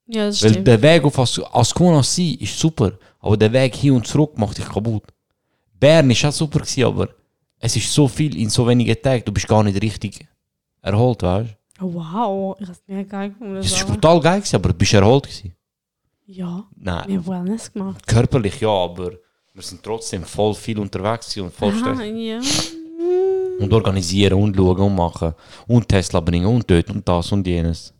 Ja, das Weil stimmt. der Weg auf As Ascona See ist super, aber der Weg hin und zurück macht dich kaputt. Bern ist auch super gewesen, aber es ist so viel in so wenigen Tagen, du bist gar nicht richtig erholt, weißt du? Oh, wow, ich habe es mega geil gefunden. Es Sarah. brutal geil gewesen, aber du bist erholt gewesen. Ja, Nein, wir haben Wellness gemacht. körperlich ja, aber wir sind trotzdem voll viel unterwegs und voll Aha, ja. Und organisieren und schauen und machen. Und Tesla bringen und dort und das und jenes.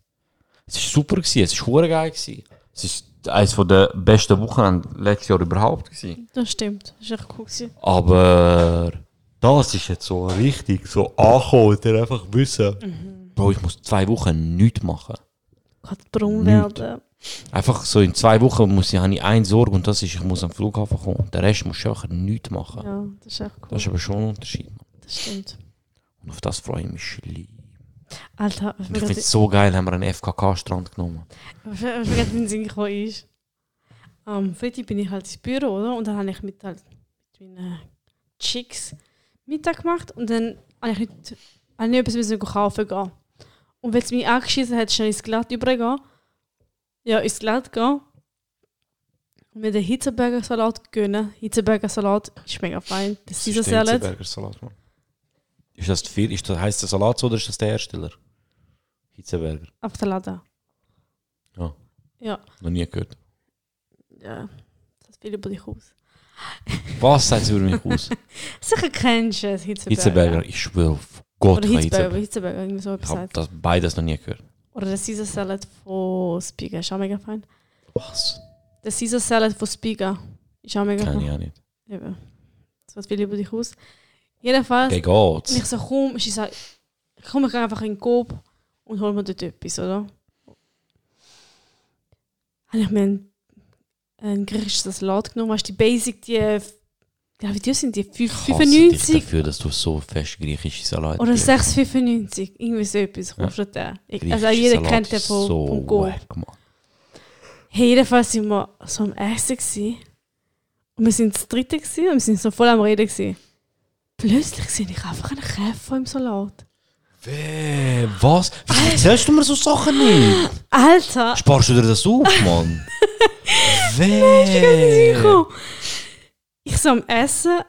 Es war super, gewesen, es war geil. Gewesen. Es war eines der besten Wochen letztes Jahr überhaupt. Gewesen. Das stimmt. Das ist echt cool. Gewesen. Aber das ist jetzt so richtig so angekommen und einfach wissen, Bro, ich muss zwei Wochen nichts machen. Kann braun Nicht. werden. Einfach so in zwei Wochen muss ich, habe ich eine Sorge und das ist, ich muss am Flughafen kommen. Den Rest muss ich einfach nichts machen. Ja, das ist echt cool. Das ist aber schon ein Unterschied. Das stimmt. Und auf das freue ich mich schlimm. Alter, ich finde es so geil, haben wir einen FKK-Strand genommen. ich vergesse, wie Sinn gekommen ist. Am Freitag bin ich halt ins Büro, oder? Und dann habe ich mit, halt, mit meinen Chicks Mittag gemacht und dann habe ich nicht, habe ich nicht etwas kaufen gehen. Und wenn es mich angeschissen hat, schnell ins Glatt übergehen. Ja, ins Glatt gehen. Und mir den Hitzeberger Salat gönnen. Hitzeberger Salat ist mega fein. Der Caesar Salad. Salat, Mann. Ist das, viel, ist das heisst der Salat so oder ist das der Hersteller? Hitzeberger. Auf der Lade. Ja. Ja, Noch nie gehört. ja. Das viel über dich aus. Was sagt sie über mich aus? Sicher kennst du es, Hitzeberger. Hitzeberger, ich schwöre auf Gott, Oder ich habe Hitzberger, Hitzeberger. Hitzberger, irgendwie so Ich etwas habe sagt. das beides noch nie gehört. Oder der Caesar Salad von Spiga ist auch mega fein. Was? Der Caesar Salad von Spiga ist auch mega Kenn ich fein. auch nicht. Eben. Das sagt viel über dich aus. Jedenfalls, wenn geht's. ich so komme, ist ich so, komm, ich gehe einfach in den Coop und hol mir dort etwas, oder? Habe ich mir einen, einen griechischen Salat genommen, weißt du, die Basic, die, ja, wie teuer sind die? Fünf- Ich hasse dich 95 dafür, dass du so fest griechische Salat oder isst. 6,95. Irgendwie so etwas Ja. kostet der. Ich- Griechischer Also jeder Salat kennt den von, so vom Coop. wack. Hey, jedenfalls sind wir so am Essen gewesen. Und wir sind das dritte gewesen, und wir sind so voll am Reden gewesen. Plötzlich sehe ich einfach einen Käfer im Salat. Weh, was? Wieso erzählst du mir so Sachen nicht? Alter! Sparst du dir das auf, Mann? Weh! Ich so am Essen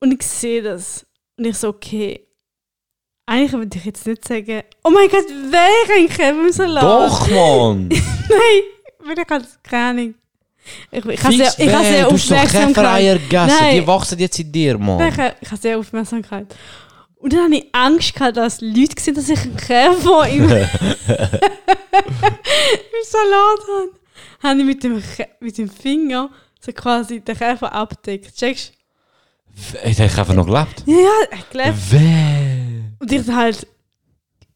und ich sehe das. Und ich so, okay. Eigentlich würde ich jetzt nicht sagen, oh mein Gott, wer ein Salat? Doch, Mann! Nein, weil ich halt keine Ahnung. Ich, ich habe sehr, ich habe sehr Aufmerksamkeit. Nein. die wachsen jetzt in dir, Mann. Ich, habe- ich habe sehr Aufmerksamkeit. Und dann habe ich Angst gehabt, dass Leute gesehen dass ich einen Käfer im, im Salat habe. Habe ich mit dem, mit dem Finger so quasi den Käfer abdeckt. Checkst Hat der Käfer noch gelebt? du? Ja, ja, er gelebt. Weh! Und ich halt,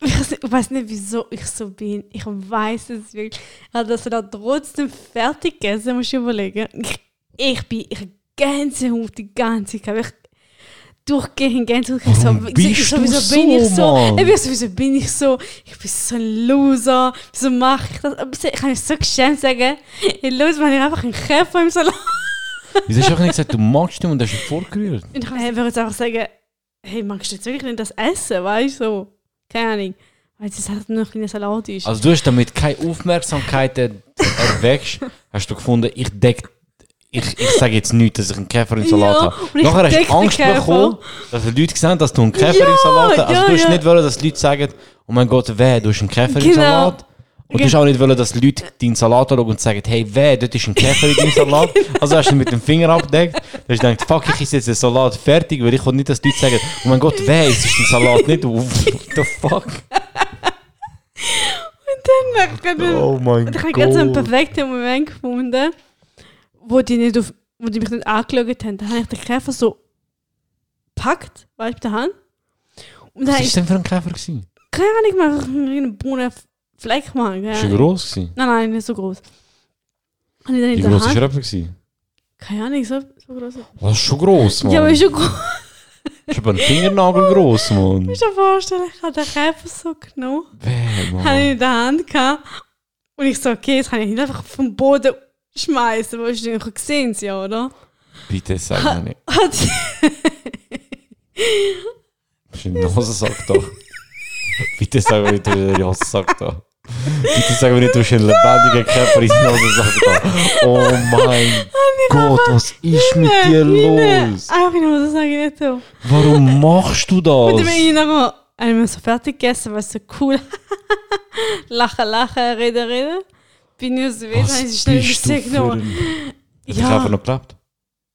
ich weiß nicht- ich wieso ich so bin. Ich weiß es wirklich. Ich habe das dann trotzdem fertig gegessen, du dir überlegen. Ich, ich bin, ich habe Gänsehaut die ganze Zeit. Ich durchgehend Gänsehaut. Ich Warum so, bist ich so, du bin ich so? Mann? Ich bin so, wieso bin ich so? Ich bin so ein Loser. Wieso mache ich das? Ich kann mich so geschämt sagen, hey, los, ich einfach einen Käfer im Salat. Wieso hast du auch nicht gesagt, du magst ihn und hast ihn vorgerührt? Und ich würde jetzt einfach sagen, hey, magst du jetzt wirklich nicht das essen, weißt du? So, keine Ahnung. Weil es halt nur ein kleiner Salat ist. Also du hast damit keine Aufmerksamkeit er- erweckst, hast du gefunden, ich deck, ich, ich sage jetzt nicht, dass ich einen Käfer im Salat Ja, habe. und Nachher hast du Angst bekommen, dass die Leute sehen, dass du einen Käfer Ja, im Salat hast. Also ja, du hast ja. nicht wollen, dass die Leute sagen, oh mein Gott, weh, du hast einen Käfer im Genau. Salat. Und du hast auch nicht wollen, dass die Leute deinen Salat anschauen und sagen, hey, weh, dort ist ein Käfer in deinem Salat. Also hast du ihn mit dem Finger abgedeckt. Dann hast du gedacht, fuck, ich esse jetzt den Salat fertig, weil ich will nicht, dass die Leute sagen, oh mein Gott, weh, es ist ein Salat nicht. What the fuck? dann merke ich, Oh mein und ich habe so einen perfekten Moment gefunden, wo die, nicht auf, wo die mich nicht angeschaut haben. Dann habe ich den Käfer so gepackt, weißt du, mit der Hand. Und Was habe war ich, denn für ein Käfer? Gewesen? keine Ahnung, mal einen braunen Fleck Ist er gross? Gewesen? Nein, nein, nicht so groß. Ich Wie gross war er gewesen? Keine Ahnung, so, so groß. Das ist schon gross, Mann. Ja, aber ist schon groß. Ist aber ein Fingernagel gross, Mann. Ich kann mir vorstellen, ich habe den Käfer so genommen, Weh, habe ihn Mann. in der Hand gehabt und ich so, okay, jetzt kann ich nicht einfach vom Boden schmeißen, weil ich habe gesehen, ja, oder? Bitte sag mir nicht. Hat sie, Das ist ein Hosensack da. Bitte sag mir nicht, du hast einen Hosensack da. Bitte sag mir nicht, du hast einen lebendigen Käfer in den Hosensack da. Oh mein Gott, was ist mit dir los? Einfach in Hose sage ich nicht so. Warum machst du Und dann bin das? ich nachher einmal so fertig gegessen, weil es so cool Lachen, lachen, reden, reden. Bin ich aus dem Weg, habe ich sie schnell bist du für genommen. ein... Hat Ja. Käfer noch gelebt?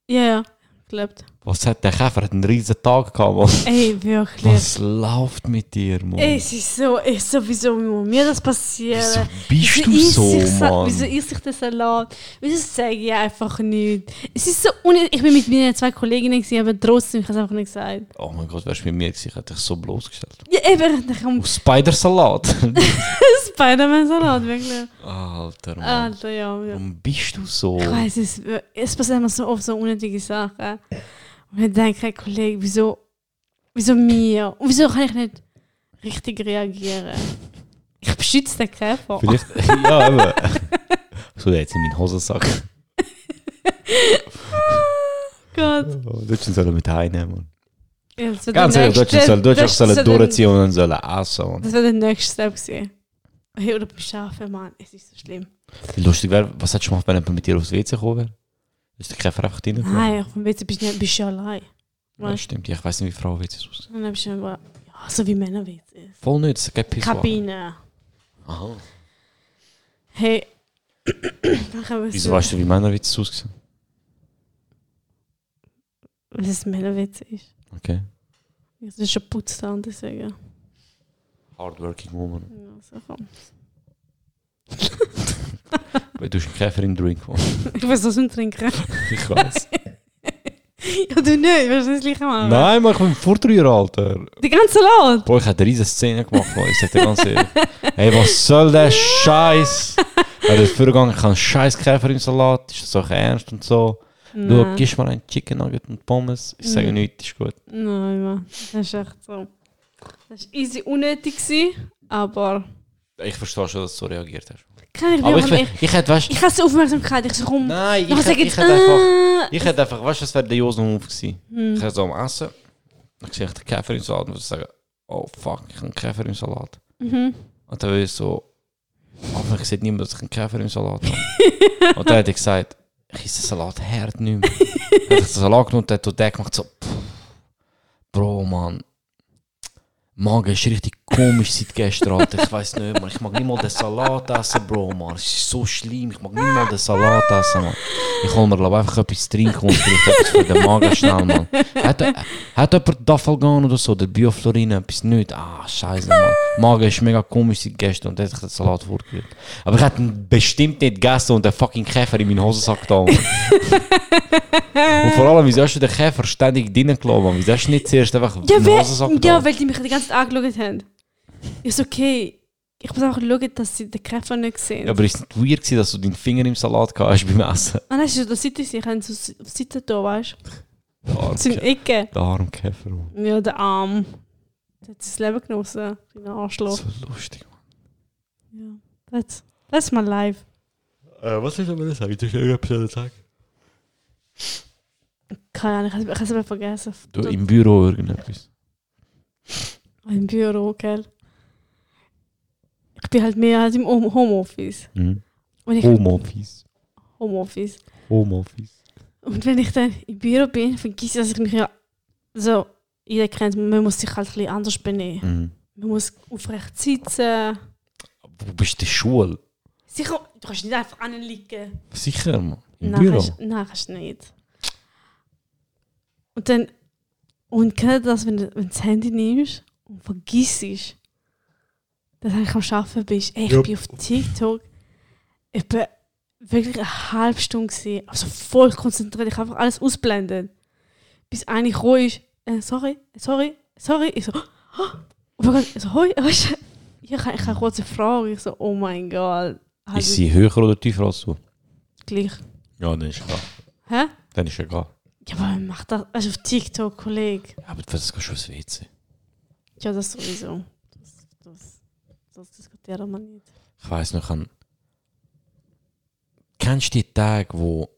Ja, ja, glaubt. Was hat der Käfer? Hat einen riesen Tag gehabt, Mann. Ey, wirklich. Was läuft mit dir, Mann? Ey, es ist so, ey, so, wieso muss mir das passieren? Wieso bist du Wieso so, ich Sa- Mann? Wieso isst ich den Salat? Wieso sage ich einfach nicht? Es ist so unnötig. Ich bin mit meinen zwei Kolleginnen, gewesen, aber trotzdem, ich habe es einfach nicht gesagt. Oh mein Gott, wärst du mit mir gewesen, ich hätte dich so bloßgestellt. Ja, eben, Spider-Salat. Spider-Man-Salat, wirklich. Alter, Mann. Alter, ja. ja. Warum bist du so? Ich weiß es, es passieren mir so oft so unnötige Sachen. Und ich denke, hey, Kollege, wieso, wieso mir? Und wieso kann ich nicht richtig reagieren? Ich beschütze den Käfer. Vielleicht, ja, eben. So, jetzt in meinen Hosensack. Gott. Oh, ihn sollen mit heimnehmen. Ja, Ganz der ehrlich, nächste- sollen- das sollen der- durchziehen und dann sollen essen. Das wäre der nächste Step gewesen. Hey, oder beim Schafen, Mann, es ist so schlimm. Lustig wäre, was hättest du gemacht, wenn jemand mit dir aufs WC gekommen wäre? Ist der Käfer einfach drin? Nein, auf dem WC bist du nicht- bist du allein. Ja, stimmt. Ich weiß nicht, wie Frauen WCs aussehen. Und dann bist du einfach, ja, so wie Männer WC. Voll nicht, es gibt Pissoir. Kabine. Aha. Hey. dann können wir Wieso so, weißt du, wie Männer WCs aussehen? was es Männer WC ist. Okay. Das ist schon putzt und deswegen. Hardworking Woman. Ja, so komm. Weil du hast einen Käfer im Drink. Ich weiß was zum Trinken. Ich weiß. Ja, du nicht, willst du das gleiche machen? Nein, Mann, ich bin Vortrüher, Alter. Die ganze Salat. Boah, ich habe eine riesen Szene gemacht, Mann. Ich sag dir ganz ehrlich. Ey, was soll der Scheiß? Er ist vorgegangen, ich habe einen scheiß Käfer im Salat. Ist das auch ernst und so? Du, gibst mir einen Chicken Nugget und Pommes. Ich sage nichts, ist gut. Nein, Mann. Das ist echt so. Das war easy unnötig, aber. Ich verstehe schon, dass du so reagiert hast. Kann ich Aber ich, ich, ich hätte, weißt Ich habe so Aufmerksamkeit, ich so rum. Nein, ich hätte, ich ich, hätte einfach. Ich hätte einfach, weißt du, das wäre der gewesen. hm. Ich hätte so am Essen, sehe ich den Käfer im Salat und würde sagen, oh fuck, ich habe einen Käfer im Salat. Mhm. Und dann würde ich so, Aber ich sehe niemand, dass ich einen Käfer im Salat habe. und dann hat er gesagt, ich esse den Salat hart nicht mehr. hat den Salat genommen und hat den gemacht so, pff, Bro, Mann. Magen ist richtig komisch seit gestern, Alter. Ich weiß nicht, man. Ich mag nicht mal den Salat essen, Bro, Mann. Es ist so schlimm. Ich mag nicht mal den Salat essen, Mann. Ich hol mir, glaube einfach etwas trinken und vielleicht etwas für den Magen schnell, Mann. Hat, hat jemand Dafalgan oder so, der Bioflorin, etwas nicht? Ah, scheiße, Mann. Magen ist mega komisch seit gestern und hat ich den Salat vorgerührt. Aber ich hätte ihn bestimmt nicht gegessen und den fucking Käfer in meinen Hosensack. Mann. und vor allem, wieso hast du den Käfer ständig drinnen gelassen, Mann? Wieso hast du nicht zuerst einfach Ja, in den Hosensack da? ja, weil die mich die ganze Zeit angeschaut haben. Ich so, okay, ich muss einfach schauen, dass sie den Käfer nicht sehen. Ja, aber ist es nicht weird gewesen, dass du deinen Finger im Salat gehabt hast beim Essen? Ah nein, es ist auf der Seite, ich habe so auf die Seite da, weißt Der du? der Ecke. der arme Käfer, Mann. Ja, der Arm. Der hat sein Leben genossen. Ein Arschloch. So lustig, Ja. That's, that's my life. Mann. Äh, was ist aber das? Du hast irgendetwas sagen. Keine Ahnung, ich habe ich habe es aber vergessen. Du, im Büro irgendetwas. Im Büro, gell? Ich bin halt mehr als im Home- Homeoffice. Mhm. Homeoffice. Homeoffice. Homeoffice. Und wenn ich dann im Büro bin, vergesse ich, dass ich mich ja so, jeder kennt, man muss sich halt ein bisschen anders benehmen. Mhm. Man muss aufrecht sitzen. Wo bist du in der Schule? Sicher, du kannst nicht einfach anliegen. Sicher, Mann. Im Nein, Büro. kannst, nein, kannst du nicht. Und dann, und kennt das, wenn du, wenn du das Handy nimmst und vergisst, dass du am Arbeiten bist? Ey, ich Ja. bin auf TikTok etwa wirklich eine halbe Stunde gesehen, also voll konzentriert, ich habe einfach alles ausblendet. Bis eine gekommen ist, äh, sorry, sorry, sorry. Ich so, oh mein Gott, ich so, hoi, weißt du, ich habe eine kurze Frage. Ich so, oh mein Gott. Ist sie höher oder tiefer als du? gleich. Ja, dann ist egal. Hä? Dann ist egal. Ja, aber wer macht das? Also auf TikTok, Kollege. Ja, aber das gehst du ins WC. Ja, das sowieso. Das, das, das diskutieren wir nicht. Ich weiss noch, an. Kennst du die Tage, wo,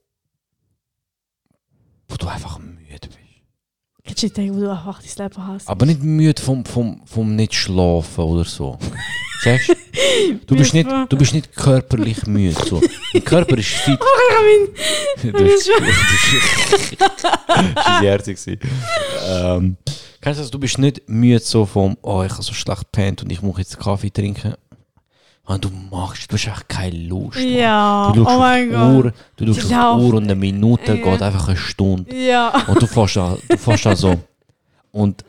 wo du einfach müde bist? Kennst du die Tage, wo du einfach dein Leben hast? Aber nicht müde vom, vom, vom nicht schlafen oder so. Du? Du bist nicht, du bist nicht körperlich müde. So. Dein Körper ist fit. Ramin! Du bist, du bist, das war herzig. gewesen. Ähm, kennst du das? Du bist nicht müde so vom, oh, ich habe so schlecht gepennt und ich muss jetzt Kaffee trinken. Und du machst, du hast echt keine Lust. Ja, Du oh schaust mein auf die Uhr, Gott. du schaust auf die. Uhr und eine Minute Ja. geht einfach eine Stunde. Ja. Und du fährst da, du fährst da so. Und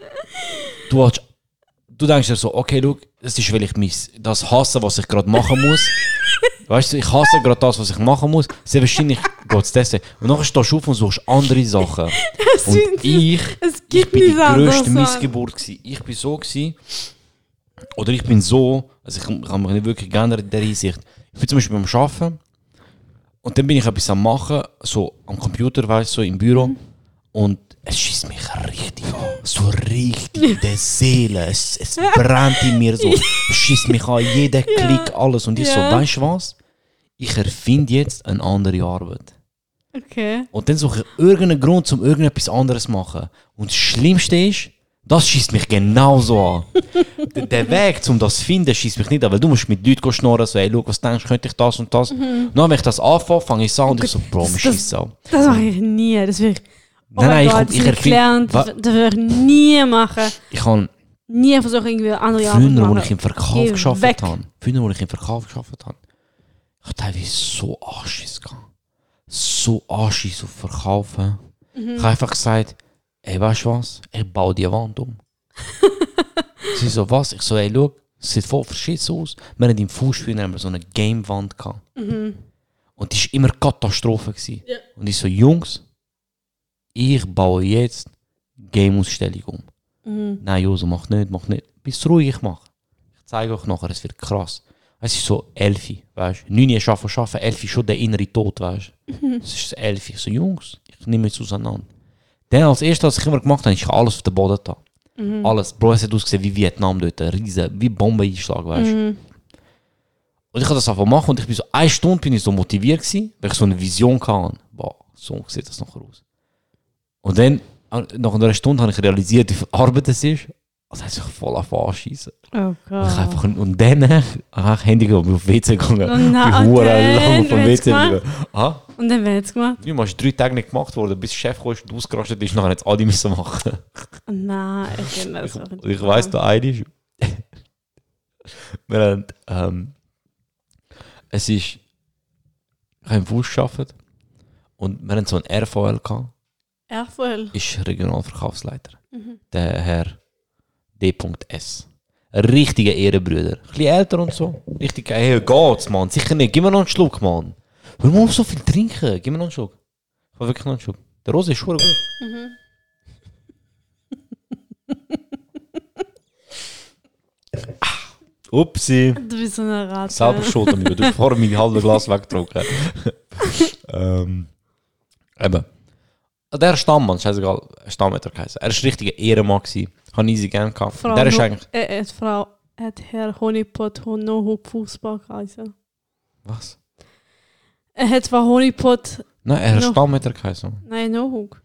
du, hast, du denkst dir so, okay, schau, das ist, weil ich mis, das hasse, was ich gerade machen muss. Weißt du, ich hasse gerade das, was ich machen muss. Sehr wahrscheinlich geht es deswegen. Und nachher stehst du auf und suchst andere Sachen. Es Und ich, es ich bin die grösste. Missgeburt gewesen. Ich bin so gewesen, oder ich bin so, also ich kann mich nicht wirklich geändert in der Hinsicht. Ich bin zum Beispiel beim Arbeiten und dann bin ich etwas am machen, so am Computer, weißt du, so im Büro und es schießt mich richtig an, so richtig in der Seele, es, es brennt in mir so, es schießt mich an, jeder Klick, alles und ich so, weißt du was? Ich erfinde jetzt eine andere Arbeit. Okay. Und dann suche ich irgendeinen Grund, um irgendetwas anderes zu machen. Und das Schlimmste ist, das schießt mich genauso an. der, Weg, um das zu finden, schießt mich nicht an, weil du musst mit Leuten schnurren, so, hey, schau, was denkst du, könnte ich das und das? Und dann, wenn ich das anfange, fange ich es an und ich so, Bro, Das- schießt an. Das mache ich nie. Das will ich. Oh Nein, nein, ich- Gott, ich ich erfind- gelernt. Wa- Das, würde ich nie machen. Ich habe Nie versuchen, irgendwie andere Arbeit zu früher, machen. als ich im Verkauf geschafft habe, früher, als ich im Verkauf geschafft habe, ich teilweise so Anschiss gehabt. So Anschiss auf Verkaufen. Mhm. Ich habe einfach gesagt, ey, weißt du was? Ich baue die Wand um. Sie so, was? Ich so, ey, schau, es sieht voll verschissen aus. Wir haben im Fußspiel haben wir so eine Gamewand gehabt. Mhm. Und die war immer Katastrophe. Gewesen. Ja. Und ich so, Jungs, ich baue jetzt Game-Ausstellung um. Mhm. Nein, Joso, mach nicht, mach nicht. Bist ruhig, ich mach. Ich zeige euch nachher, es wird krass. Es ist so Elfi, weißt du? Neun schaffen, schaffen, Elfi ist schon der innere Tod, weißt du? Es ist Elfi. Ich so, Jungs, ich nehme jetzt auseinander. Dann als erstes, was ich immer gemacht habe, ist ich habe alles auf den Boden da. Alles. Bro, es hat ausgesehen wie Vietnam dort. Riesen, wie Bombeneinschlag, weißt du? Mhm. Und ich habe das einfach machen und ich bin so, eine Stunde bin ich so motiviert gewesen, weil ich so eine Vision hatte. Boah, so sieht das nachher aus. Und dann, äh, nach einer Stunde habe ich realisiert, wie viel Arbeit es ist. Also hat sich voll auf anschießen. Oh Und, ich Gott. einfach, und dann ach, Handy gegangen, bin auf WC gegangen. Oh nein, bin hure dann, lang vom wer hat's WC gegangen. Und dann wird es gemacht? man ist drei Tage nicht gemacht worden, bis der Chef kam und ausgerastet ist, nachher es alle müssen machen. Oh nein, ich finde das auch Und ich weiss, der eine ist. wir haben, ähm, es ist, ich habe im Bus gearbeitet und wir haben so einen RVL gehabt, RVL. ist Regionalverkaufsleiter. Mhm. Der Herr D.S. Richtiger Ehrenbrüder. Ein bisschen älter und so. Richtig, hey, geht's, Mann. Sicher nicht. Gib mir noch einen Schluck, Mann. Hör mal auf so viel trinken. Gib mir noch einen Schluck. Ich will wirklich noch einen Schluck. Der Rose ist schon gut. Mhm. Upsi. Du bist so eine Ratte. Selber schuld mir. Du hast vorher mein halbes Glas weggetrunken. ähm, eben. Der Stammmann, scheißegal, Stammmeter geheißen. Er war ein richtiger Ehrenmann. gewesen. Habe easy gern gehabt. Frau Der ist eigentlich. Äh, äh, Frau hat Herr Honeypot Nohug Fußball geheißen. Was? Er hat zwar Honeypot, Nein, er hat No. Stammmeter geheißen. nein, Nohug.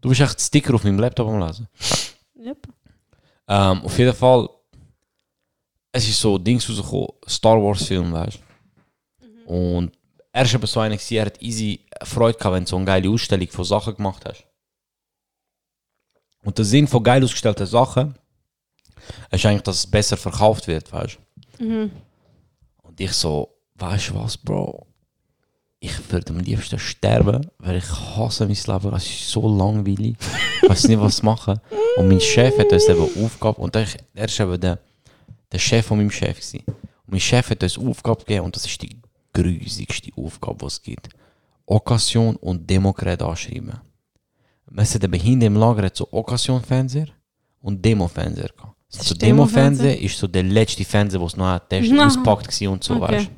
Du bist echt Sticker auf meinem Laptop am Lesen. Yep. Ähm, auf jeden Fall, es ist so Dings rausgekommen, Star Wars Film, weißt du. Und er ist aber so einer, gewesen, er hat easy Freude gehabt, wenn du so eine geile Ausstellung von Sachen gemacht hast. Und der Sinn von geil ausgestellten Sachen ist eigentlich, dass es besser verkauft wird, weißt Mhm. Und ich so, weißt du was, Bro? Ich würde am liebsten sterben, weil ich hasse mein Leben. Es ist so langweilig. Ich weiß nicht, was machen. Und mein Chef hat uns eben Aufgabe, und er ist eben der, der Chef von meinem Chef. Gewesen. Und mein Chef hat uns Aufgabe gegeben, und das ist die grusigste Aufgabe, die es gibt. Occasion und Demokrat anschreiben. Wir sind eben hinten im Lager hat so Occasion-Fernseher und Demo-Fernseher gehabt. Also Demo-Fernseher? Ist so der letzte Fernseher, den es noch hat, der ist Aha. auspackt und so, Okay. weißt du.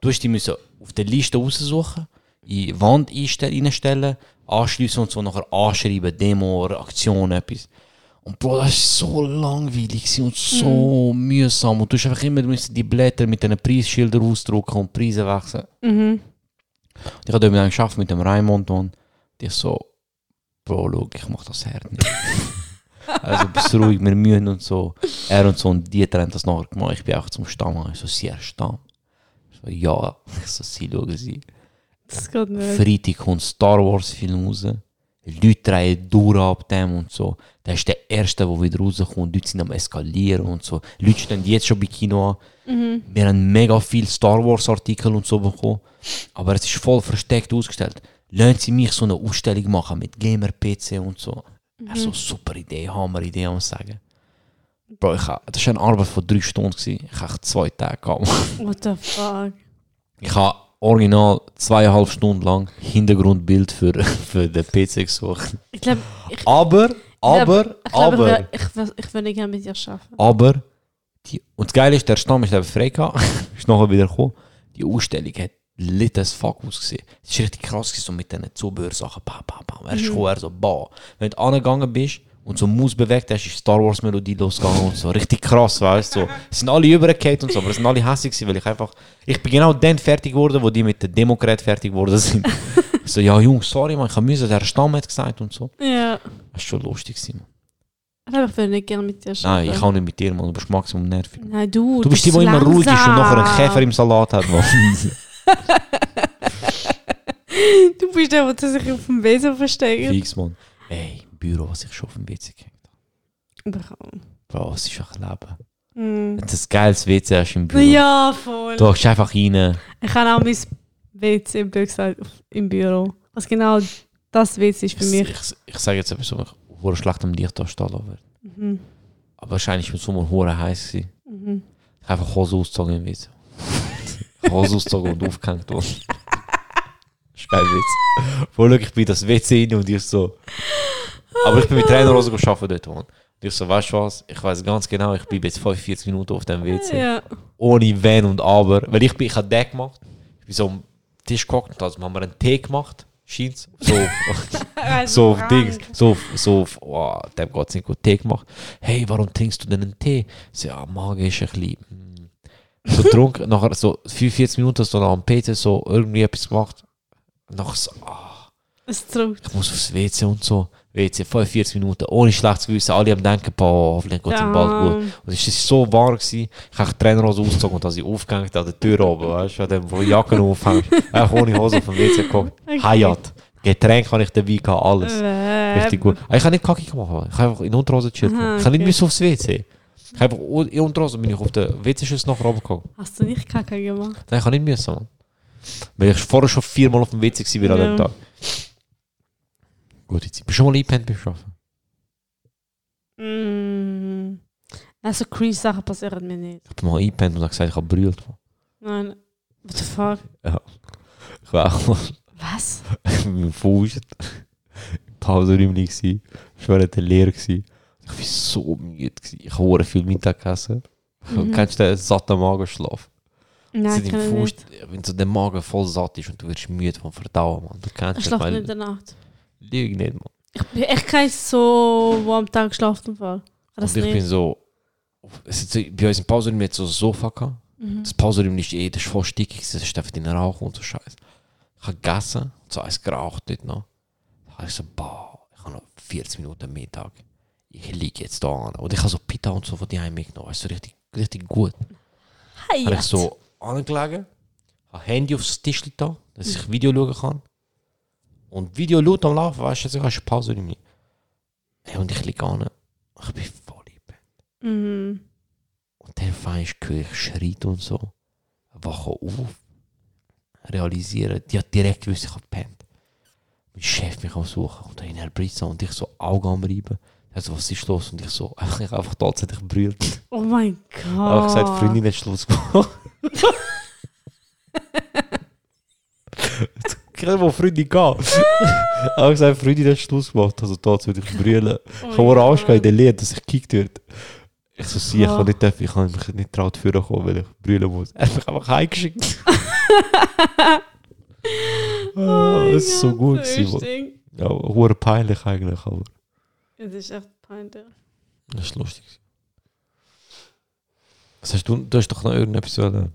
Du hast die müssen auf der Liste raussuchen, in die Wand einstellen, reinstellen, anschliessen und so nachher anschreiben, Demo, Aktion, etwas. Und Bro, das war so langweilig und so mühsam. Und du hast einfach immer die Blätter mit diesen Preisschildern ausdrucken und Preise wechseln. Mhm. Und ich habe dann geschafft mit dem Raimond und ich so, Bro, schau, ich mach das hart nicht. also bist ruhig, wir mühen und so. Er und so und die haben das nachher gemacht. Ich bin auch zum Stamm. Ich so, sie er Stamm? Ich so, ja. Ich so, sie schauen sie. Das geht nicht. Freitag kommt Star Wars Film raus. Leute drehen durch ab dem und so. Das ist der erste, der wieder rauskommt. Leute sind am Eskalieren und so. Leute stehen jetzt schon bei Kino an. Mhm. Wir haben mega viel Star Wars Artikel und so bekommen. Aber es ist voll versteckt ausgestellt. Lassen Sie mich so eine Ausstellung machen mit Gamer-PC und so. Er so, super Idee, Hammer Idee, muss ich sagen. Bro, ich ha, das war eine Arbeit von drei Stunden. Gewesen. Ich habe zwei Tage gehabt. What the fuck? Ich habe original zweieinhalb Stunden lang Hintergrundbild für, für den PC gesucht. Ich glaube, Aber, aber, ich, glaub, aber, ich, ich, ich würde gerne mit dir arbeiten. aber, die, und das Geile ist, der Stamm ist eben frei gehabt, ist nachher wieder gekommen. Die Ausstellung hat lit as fuck ausgesehen. Es ist richtig krass so mit diesen Zubehörsachen. Bam, bam, bam. Er ist er so, bah. Wenn du angegangen bist und so Maus bewegt hast, ist Star Wars Melodie losgegangen und so. Richtig krass, weißt du. So. Es sind alle übergekehrt und so, aber es sind alle hässlich gewesen, weil ich einfach, ich bin genau dann fertig geworden, wo die mit den Demokrat fertig geworden sind. So, ja, Jungs, sorry, man, ich habe müssen, der Stamm hat gesagt und so. Ja. Das ist schon lustig gewesen. Ich würde nicht gerne mit dir arbeiten. Nein, ich kann nicht mit dir, man. Du bist maximum nervig. Nein, du. Du bist die, die immer ruhig ist und nachher einen Käfer im Salat hat. Du bist der, der sich auf dem Wesen versteckt. Fix, man. Ey, Büro, was ich schon auf dem WC gehängt habe. Bekommen. Bro, es ist ein Leben. Hm. Wenn du ein geiles WC hast im Büro, Ja, voll. du gehst einfach rein. Ich habe auch mein WC gesagt, im Büro. Was genau das WC ist für Ich, mich. ich, ich sage jetzt etwas, was mich hure schlecht am Licht anstellen wird. Mhm. Aber wahrscheinlich war es im Sommer hure heiß. Mhm. Ich habe einfach Hose ausgezogen im WC. Hose ausgezogen und aufgehängt worden. Ist geil Witz. Voll ich bin in das WC rein und ich so. Aber ich bin mit Trainerhose arbeiten dort. Mann. Und ich so, weißt du was? Ich weiß ganz genau, ich bin jetzt 45 Minuten auf dem WC. Ja. Ohne Wenn und Aber. Weil ich bin, ich habe den gemacht. Ich bin so am Tisch geguckt und also haben wir einen Tee gemacht. Scheint's. So, so auf Dings. So, auf- so auf, oh, dem geht's nicht gut. Tee gemacht. Hey, warum trinkst du denn einen Tee? So, ja, Magen ist ein bisschen. hm. So getrunken, nachher so 45 Minuten so am PC so irgendwie etwas gemacht. Nachher so, ah, Es traut. ich muss aufs WC und so. WC, 45 Minuten, ohne schlechtes Gewissen. Alle haben gedacht, boah, hoffentlich geht es ihm bald gut. Und es war so warm, gewesen, ich habe die Trainerhose ausgezogen und als ich aufgehängt an der Tür oben, weißt du, an dem, wo die Jacken aufhängst, einfach ohne Hose auf dem WC geguckt. Okay. Hayat. Getränk habe ich dabei gehabt, alles. Äh, Richtig gut. Ich habe nicht Kacke gemacht, ich habe einfach in Unterhose gechillt. Ich habe nicht müssen aufs WC. Ich habe einfach in Unterhose bin ich auf der WC-Schüssel nachher oben gegangen. Hast du nicht Kacke gemacht? Nein, ich habe nicht müssen, Mann. Weil ich vorher schon viermal auf dem WC war an dem Ja. Tag. Gute Zeit. Bist du schon mal eingepennt beim Arbeiten? Mm. Also cringe Sachen passieren mir nicht. Ich habe mal eingepennt und habe gesagt, ich habe brüllt. Nein. What the fuck? Ich war auch mal Was? mit dem Fuß im Pausenräumchen gsi. Ich war nicht leer gsi. Ich war so müde gsi. Ich habe viel Mittag gegessen. Mhm. Kennst du den satten Magenschlaf? Nein, kann ich Fuß, nicht. wenn so der Magen voll satt ist und du wirst müde vom Verdauen, Mann. Du kennst Ich schlafe nicht in der Nacht. Lüge nicht, Mann. Ich bin echt kein so, wo am Tag schlaft im Fall. Das und ich bin nicht. so, es ist so, bei uns im Pausenraum jetzt so ein Sofa gehabt. Mhm. Das Pausenraum ist eh, das ist voll stickig, das ist einfach in Rauch und so Scheiß. Ich habe gegessen, so eins geraucht dort noch. Da habe ich so, boah, ich habe noch 40 Minuten Mittag. Ich liege jetzt da an. Und ich habe so Pita und so von die mitgenommen. Weißt du, so richtig, richtig gut. Hey, Habe ich so angelegen, habe Handy aufs Tisch da, dass ich Video schauen kann. Und Video laut am Laufen, weißt du, also ich habe Pause nicht mehr. Hey, und ich liege an, ich bin voll im. Mhm. Und dann feinst du, ich schreit und so. Wache auf. Realisieren, die hat direkt gewusst, ich habe gepennt. Mein Chef mich am Suchen und dann Herr Britza und ich so Augen am Reiben. Er so, was ist los? Und ich so, ich habe einfach tatsächlich brüllt. Oh mein Ich habe gesagt, Gott. Freundin hat Schluss gemacht. Ich habe mal Freundin gehabt. Ich habe gesagt, Freundin hat Schluss gemacht. Also tatsächlich brüllen. Oh Ich habe Angst gehabt in der Lehre, dass ich gekickt werde. Ich so, sie, ich kann nicht dürfen, ich kann mich nicht traut führen kommen, weil ich brüllen muss. Er hat mich einfach heimgeschickt. Ah, das ist so gut gewesen. Ja, hure peinlich eigentlich, aber Es ist echt peinlich. das ist lustig. Was hast du, du hast doch noch irgendetwas wollen.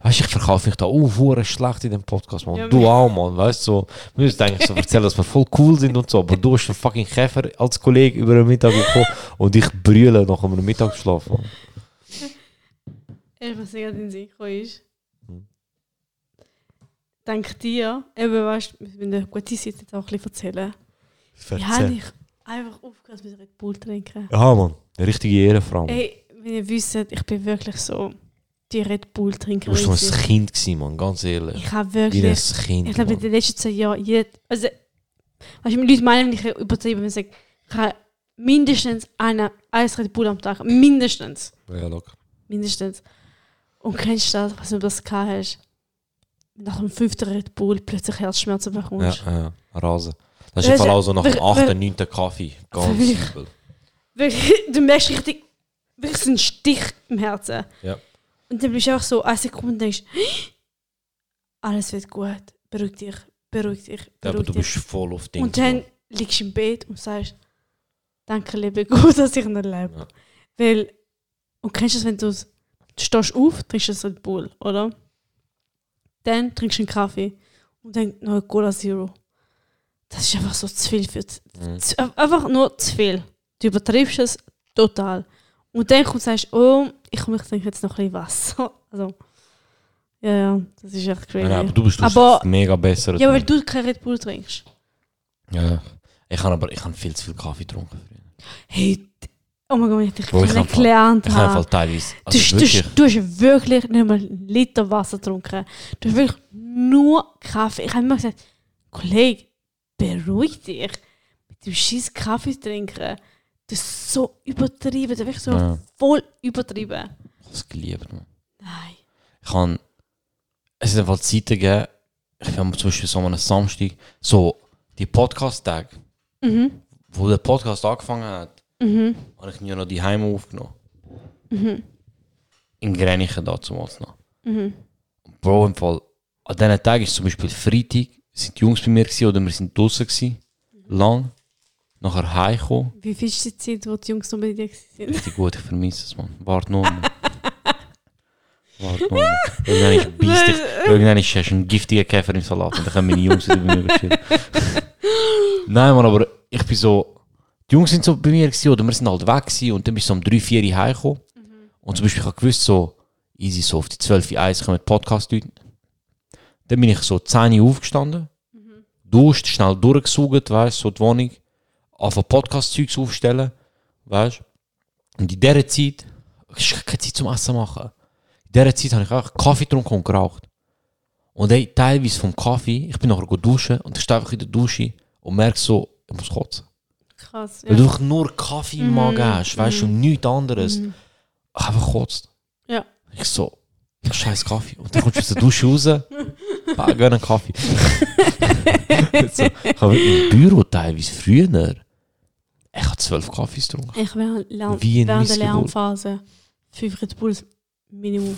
Weißt du, ich verkaufe mich da auch schlecht in dem Podcast, man. Ja, du auch, man. Weißt du, so, wir müssen eigentlich so erzählen, dass wir voll cool sind und so, aber du hast einen fucking Käfer als Kollege über den Mittag bekommen und ich brülle nach einem Mittagsschlaf, man. Ich was ich gerade in den Sinn gekommen ist. Hm. Denk dir, eben weißt du, mit einer guten Seite jetzt auch ein bisschen erzählen. Wie habe ich einfach aufgehört mit Red Bull trinken? Ja, man. Eine richtige Ehrenfrau. Ey, wenn ihr wisst, ich bin wirklich so die Red Bull Du Trinkerin. warst so ein. Kind gewesen, man. Ganz ehrlich. Ich habe Wie ein wirklich, Kind, ich glaube in den letzten zwei Jahren, jed, also, weißt du, Leute meinen, wenn ich übertrieben, wenn ich sage, ich habe mindestens eine, eins Red Bull am Tag, mindestens. Ja, locker. Mindestens. Und kennst du das, was du das gehabt hast? Nach dem fünften Red Bull plötzlich Herzschmerzen Ja, bekommst. ja, Rasen. Das ist im Fall du, auch so nach dem 8., 9. Kaffee. Ganz Wirklich? simpel. Wirklich, du merkst richtig, wirklich so einen Stich im Herzen. Ja. Und dann bist du einfach so eine Sekunde und denkst, alles wird gut, beruhig dich, beruhig dich, Ja, aber beruhig du dich. bist voll auf Ding. und dann liegst du im Bett und sagst, danke liebe Gott, dass ich noch lebe. Ja. Weil, und kennst du das, wenn du, du stehst auf, trinkst du ein Red Bull, oder? Dann trinkst du einen Kaffee und dann noch eine Cola Zero. Das ist einfach so zu viel für, Mhm. zu, einfach nur zu viel. Du übertriebst es total. Und dann kommst du sagst, oh, ich komme, ich trinke jetzt noch ein bisschen Wasser. Also, ja, ja, das ist echt crazy. Ja, aber du bist Aber- mega besser. ja, weil du kein Red Bull trinkst. Ja. Ich habe aber ich habe viel zu viel Kaffee getrunken. Hey, oh mein Gott, ich dich Bro, ich hab- kennengelernt Ich habe teilweise. Du, Also du, wirklich. du hast wirklich nicht mal einen Liter Wasser getrunken. Du hast wirklich nur Kaffee. Ich habe immer gesagt, Kollege, beruhig dich. Mit dem scheiß Kaffee trinken. Das ist so übertrieben. Das ist wirklich so Ja. voll übertrieben. Ich habe es geliebt. Man. Nein. Ich habe. Es hat einfach Zeiten gegeben. Ich habe zum Beispiel so an einem Samstag. So die Podcast-Tage, Mhm. wo der Podcast angefangen hat, Mhm. habe ich mir noch die Heime aufgenommen. Mhm. In Grenichen damals noch. Mhm. Bro, im Fall, an diesen Tagen ist zum Beispiel Freitag, sind die Jungs bei mir gewesen, oder wir sind draußen gewesen, lang, nachher heimgekommen. Wie viel ist die Zeit, wo die Jungs noch bei dir sind? Richtig gut, ich vermisse es, man. Warte nur, man. Warte nur, man. Irgendwann ist beißt dich, irgendwann ist, hast einen giftigen Käfer im Salat und dann können meine Jungs wieder bei mir chillen. Nein, Mann, aber ich bin so. Die Jungs sind so bei mir gewesen, oder wir sind halt weg gewesen, und dann bist du so um 3, 4 Uhr heimgekommen. Und zum Beispiel, ich habe gewusst, so easy, so auf die 12 Uhr 1 kommen Podcast Leute. Dann bin ich so 10 Uhr aufgestanden, duscht, schnell durchgesaugt, weißt du, so die Wohnung, auf Podcast-Zeugs aufstellen, weißt du. Und in dieser Zeit, ich habe keine Zeit zum Essen machen. In dieser Zeit habe ich auch Kaffee getrunken und geraucht. Und ey, teilweise vom Kaffee, ich bin nachher duschen und ich stehe einfach in der Dusche und merke so, ich muss kotzen. Krass. Weil du einfach nur Kaffee im Magen hast, weißt du, und nichts anderes. Mhm. Ich habe einfach gekotzt. Ja. Ich so, scheiß Kaffee. Und dann kommst du aus der Dusche raus, bah, gönn einen Kaffee. so, ich habe im Büro teilweise früher, ich habe zwölf Kaffees getrunken. Ich während, Lern Wie ein während der Missgeburt. Lernphase fünf Red Bulls Minimum.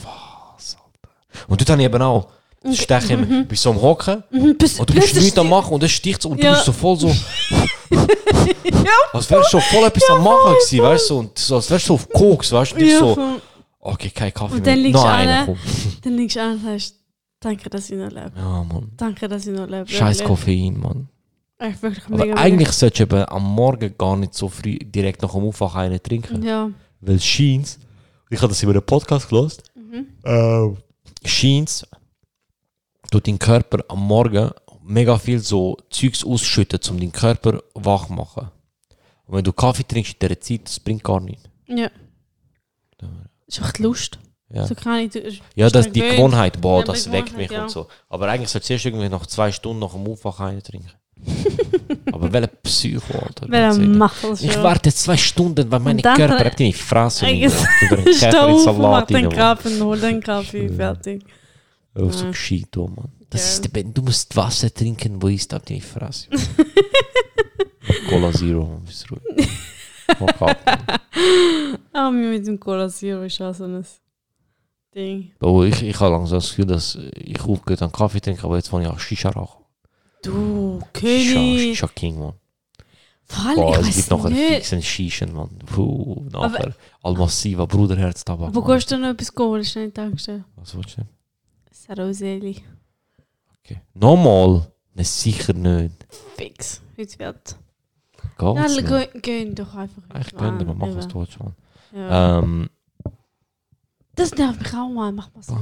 Und dort habe ich eben auch, das Stechen, Mhm. bist so am Hocken Mhm, und du bist nichts am machen und es sticht und Ja. du bist so voll so. Als wärst du so voll etwas am Machen gewesen, weißt du, und so, als wärst du auf Koks, weißt du, und ich Ja, so, okay, kein Kaffee Und mehr. dann liegst einer, an. Dann liegst du an und sagst, danke, dass ich noch lebe. Ja, Mann. Danke, dass ich noch lebe. Scheiß. Koffein, Mann. Echt wirklich Aber mega, eigentlich solltest du eben am Morgen gar nicht so früh direkt nach dem Aufwachen einen trinken. Ja. Weil Scheins, ich habe das in einem Podcast gelesen, Mhm. äh, Scheins tut dein Körper am Morgen mega viel so Zeugs ausschütten, um deinen Körper wach zu machen. Und wenn du Kaffee trinkst in dieser Zeit, das bringt gar nichts. Ja. Das ist die Lust. Ja, So ich. du- ja das die. Gewohnheit, boah, Ja, das weckt mich ja. und so. Aber eigentlich sollst du erst irgendwie nach zwei Stunden nach dem Aufwachen einen trinken. Aber welcher Psycho, Alter. Macht das Ich warte zwei Stunden, weil meine dann- Körper hat die nicht fressen. Eigentlich- Über einen Steh Käfer in auf mach den. Kaffee, hol den Kaffee, fertig. Oh, so Ja. gescheit, oh, Mann. Das ist der Ben. Du musst Wasser trinken, wo ist das nicht fressen. Cola Zero, bist ruhig. Ah, mir mit dem Cola Zero ist auch so ein Ding. Oh, ich, ich habe langsam das Gefühl, dass ich aufgehe an Kaffee trinken, aber jetzt fange ich an Shisha rauchen. Du, Shisha, König. Shisha King, Mann. Vor allem, Boah, ich es gibt nachher nicht. fixen Shishen, Mann. Puh, nachher. Almassiva, Bruderherz, Tabak. Wo gehst du noch etwas holen? Die Tankstelle. Was willst du denn? Saroseli. Okay. Nochmal? Nein, sicher nicht. Fix. Heute wird. Nicht? geh- gehen doch einfach. Ich könnte mal machen, was Eben. du willst, Mann. Ja. Ähm, Das nervt mich auch mal. Mach mal so.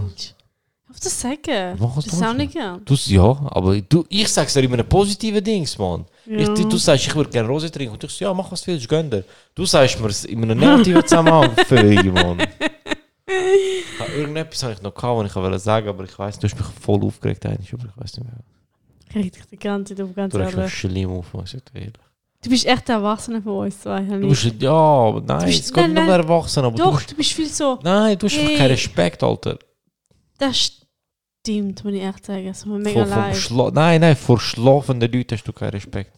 Darf das sagen. Mach was das du auch nicht gern. du, ja, aber du, ich sag's dir in einem positiven Dings, Mann. Ja. Ich, du, du sagst, ich würde gerne Rose trinken. Und ich so, ja, mach was du willst, gönn dir. Du sagst mir es in einem negativen Zusammenhang, völlig, Mann. Ja, irgendetwas habe ich noch gehabt, was ich wollte sagen, aber ich weiß, du hast mich voll aufgeregt eigentlich, aber ich weiß nicht mehr. Ich reg dich die ganze Zeit auf, ganz Du hast mich ehrlich. schlimm auf, was ich ehrlich. Du bist echt der Erwachsene von uns zwei. Du bist, ja, aber nein, bist- es geht nein, nicht nein. Erwachsenen, aber du Doch, du bist viel so. nein, du hast einfach Hey. keinen Respekt, Alter. Das stimmt, muss ich echt sagen. Tut mir mega leid. Nein, nein, vor schlafenden Leuten hast du keinen Respekt.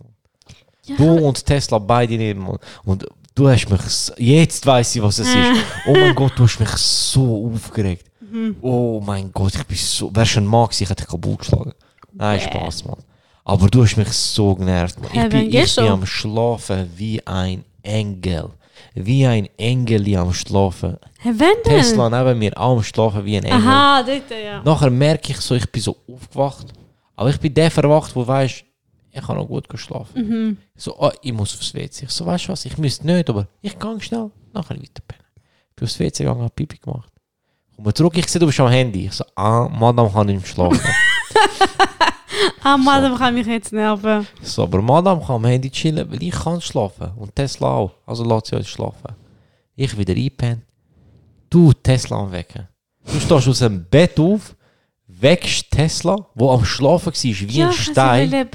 Ja. Du und Tesla beide nicht, Mann. Und du hast mich, jetzt weiß ich, was es ist. Oh mein Gott, du hast mich so aufgeregt. Mhm. Oh mein Gott, ich bin so, wärst du ein Mann ich hätte dich kaputt geschlagen. Nein, Bäh. Spaß, Mann. Aber du hast mich so genervt, Mann. Ich bin, ich bin am Schlafen wie ein Engel. Wie ein Engel am Schlafen. Hä, wenn denn? Tesla neben mir am Schlafen wie ein Engel. Aha, dort, ja. Nachher merke ich so, ich bin so aufgewacht. Aber ich bin der verwacht, wo weiß, ich kann noch gut geschlafen. Mhm. So, oh, ich muss aufs WC. Ich so, weißt du was, ich müsste nicht, aber ich gehe schnell. Nachher weiter pennen. Ich bin aufs WC gegangen, habe Pipi gemacht. Komme zurück, ich sehe, du bist am Handy. Ich so, ah, Madame kann nicht schlafen. Ah, Madame kann mich jetzt nerven. So, aber Madame kann am Handy chillen, weil ich kann schlafen. Und Tesla auch. Also lässt sie uns schlafen. Ich wieder einpennen. Du, Tesla am Wecken. Du stehst aus dem Bett auf, weckst Tesla, wo am Schlafen war, wie ein Stein.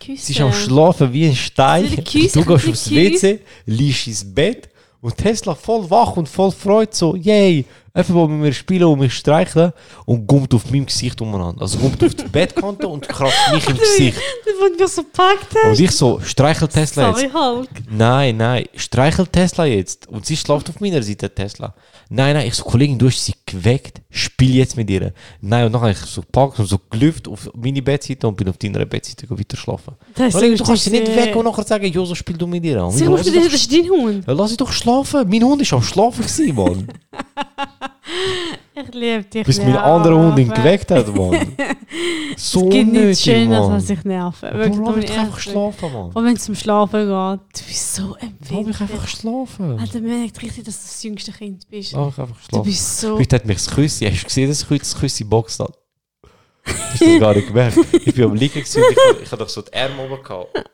Sie ist am Schlafen wie ein Stein. Du gehst aufs WC, liegst ins Bett und Tesla voll wach und voll freut so, yay, einfach mit mir spielen und mich streicheln und gummt auf meinem Gesicht umeinander. Also gummt auf die Bettkante und kratzt mich im Gesicht. Du mich so gepackt Und hast. ich so, streichel Tesla jetzt. Sorry, Hulk. Nein, nein, streichel Tesla jetzt. Und sie schläft auf meiner Seite, Tesla. Nein, nein, ich so, Kollegin, du hast sie geweckt, spiel jetzt mit ihr. Nein, und dann habe ich so gepackt und so gelüft auf meine Bettseite und bin auf deiner Bettseite weiter schlafen. Das du kannst sie nicht weg und nachher sagen, Joso, spiel du mit ihr. Und Sie du lass, das ist dein Hund. lass sie doch schlafen. Mein Hund ist am Schlafen Mann. Ich liebe dich. Bis mein Lea, anderer Hund ihn aber geweckt hat, Mann. So Es gibt nichts Mann. als sich nerven. Wirklich, Warum ich einfach ehrlich. schlafen, Mann? Und wenn es zum Schlafen geht, du bist so Warum ich empfindlich. einfach schlafen? Alter, man merkt richtig, dass du das jüngste Kind bist. Warum ich einfach Du schlafen? bist so... Heute hat mich das Küssi, hast du gesehen, dass ich heute das Küssi boxt hat? Hast du gar nicht gemerkt? Ich bin am Liegen und ich, hab- ich hatte doch so die Arme oben gehabt.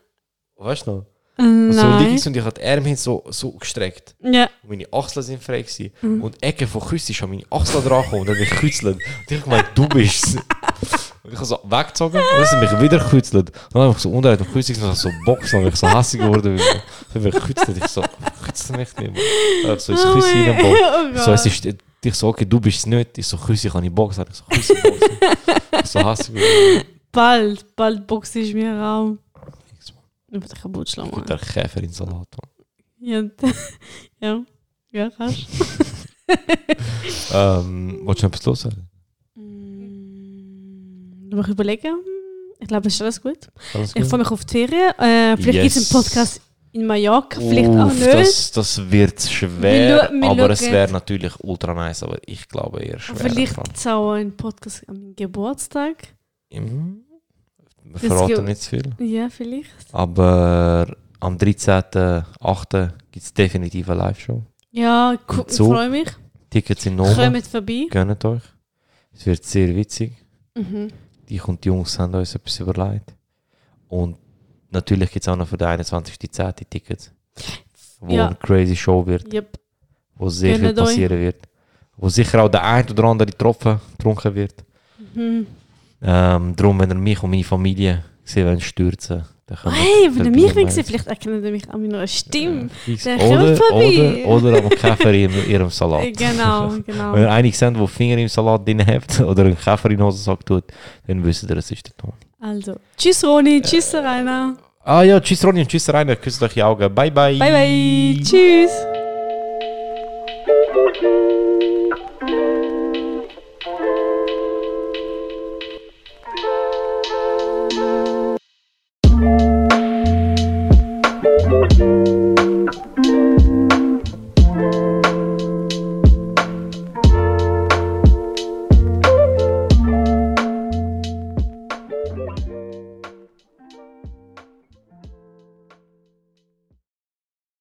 Weißt du noch? Und so Nein. gewesen und ich habe die Arme so, so gestreckt. Ja. Und meine Achseln sind frei gewesen. Mhm. Und Ecke von Küssi ist an meine Achseln dran gekommen und hat mich gekützelt. Und ich habe gemeint, du bist es. Und ich habe so weggezogen und dann sind mich wieder gekützelt. Und dann habe ich so unten auf Küssi gesehen, so boxen und ich so hassig geworden. bin. Dann bin ich gekützelt. Ich so, kützelt mich nicht mehr. Habe ich so ins Küssi mein- reingeboxt. oh So, es ist, ich so, okay, du bist es nicht. Ich so, Küssi kann ich boxen. Ich so, Küssi boxen. ich so hassig geworden. Bald, bald boxt ich mir auch. Ich will dich kaputt schlagen. Mit der Käfer in Salat. Ja, ja, ja, kannst Ähm, wolltest du noch etwas loswerden? Mm, Du musst überlegen. Ich glaube, das ist alles gut. Alles Ich freue mich auf die Ferien. Äh, vielleicht gibt es Yes. einen Podcast in Mallorca, vielleicht auch Uff, nicht. Das, das wird schwer, Wir wir aber es wäre natürlich ultra nice, aber ich glaube eher schwer. vielleicht es auch einen Podcast am Geburtstag. Mhm. Wir verraten nicht zu viel. Ja, vielleicht. Aber am 13.08. gibt es definitiv eine Live-Show. Ja, ich freue mich. Tickets sind Noma. Kommt vorbei. Gönnt euch. Es wird sehr witzig. Mhm. Ich und die Jungs haben uns etwas überlegt. Und natürlich gibt es auch noch für den 21.10. Tickets. Wo Ja. eine crazy Show wird, Yep. wo sehr viel Gönnt euch. passieren wird. Wo sicher auch der ein oder andere Tropfen getrunken wird. Mhm. Ähm, darum, wenn ihr mich und meine Familie sehen stürzen, ihr Hey, wenn vorbei mich will, vielleicht erkennt ihr mich an meiner Stimme. Dann Oder, vorbei. oder, oder am Käfer in ihrem Salat. Äh, Genau, genau. Wenn ihr einige seht, die Finger im Salat drin habt oder einen Käfer in den Hosensack tut, dann wisst ihr, es ist der Ton. Also, tschüss Roni, tschüss Rainer. Ah ja, tschüss Ronny und tschüss Rainer, küsst euch die Augen. Bye bye. Bye bye, tschüss.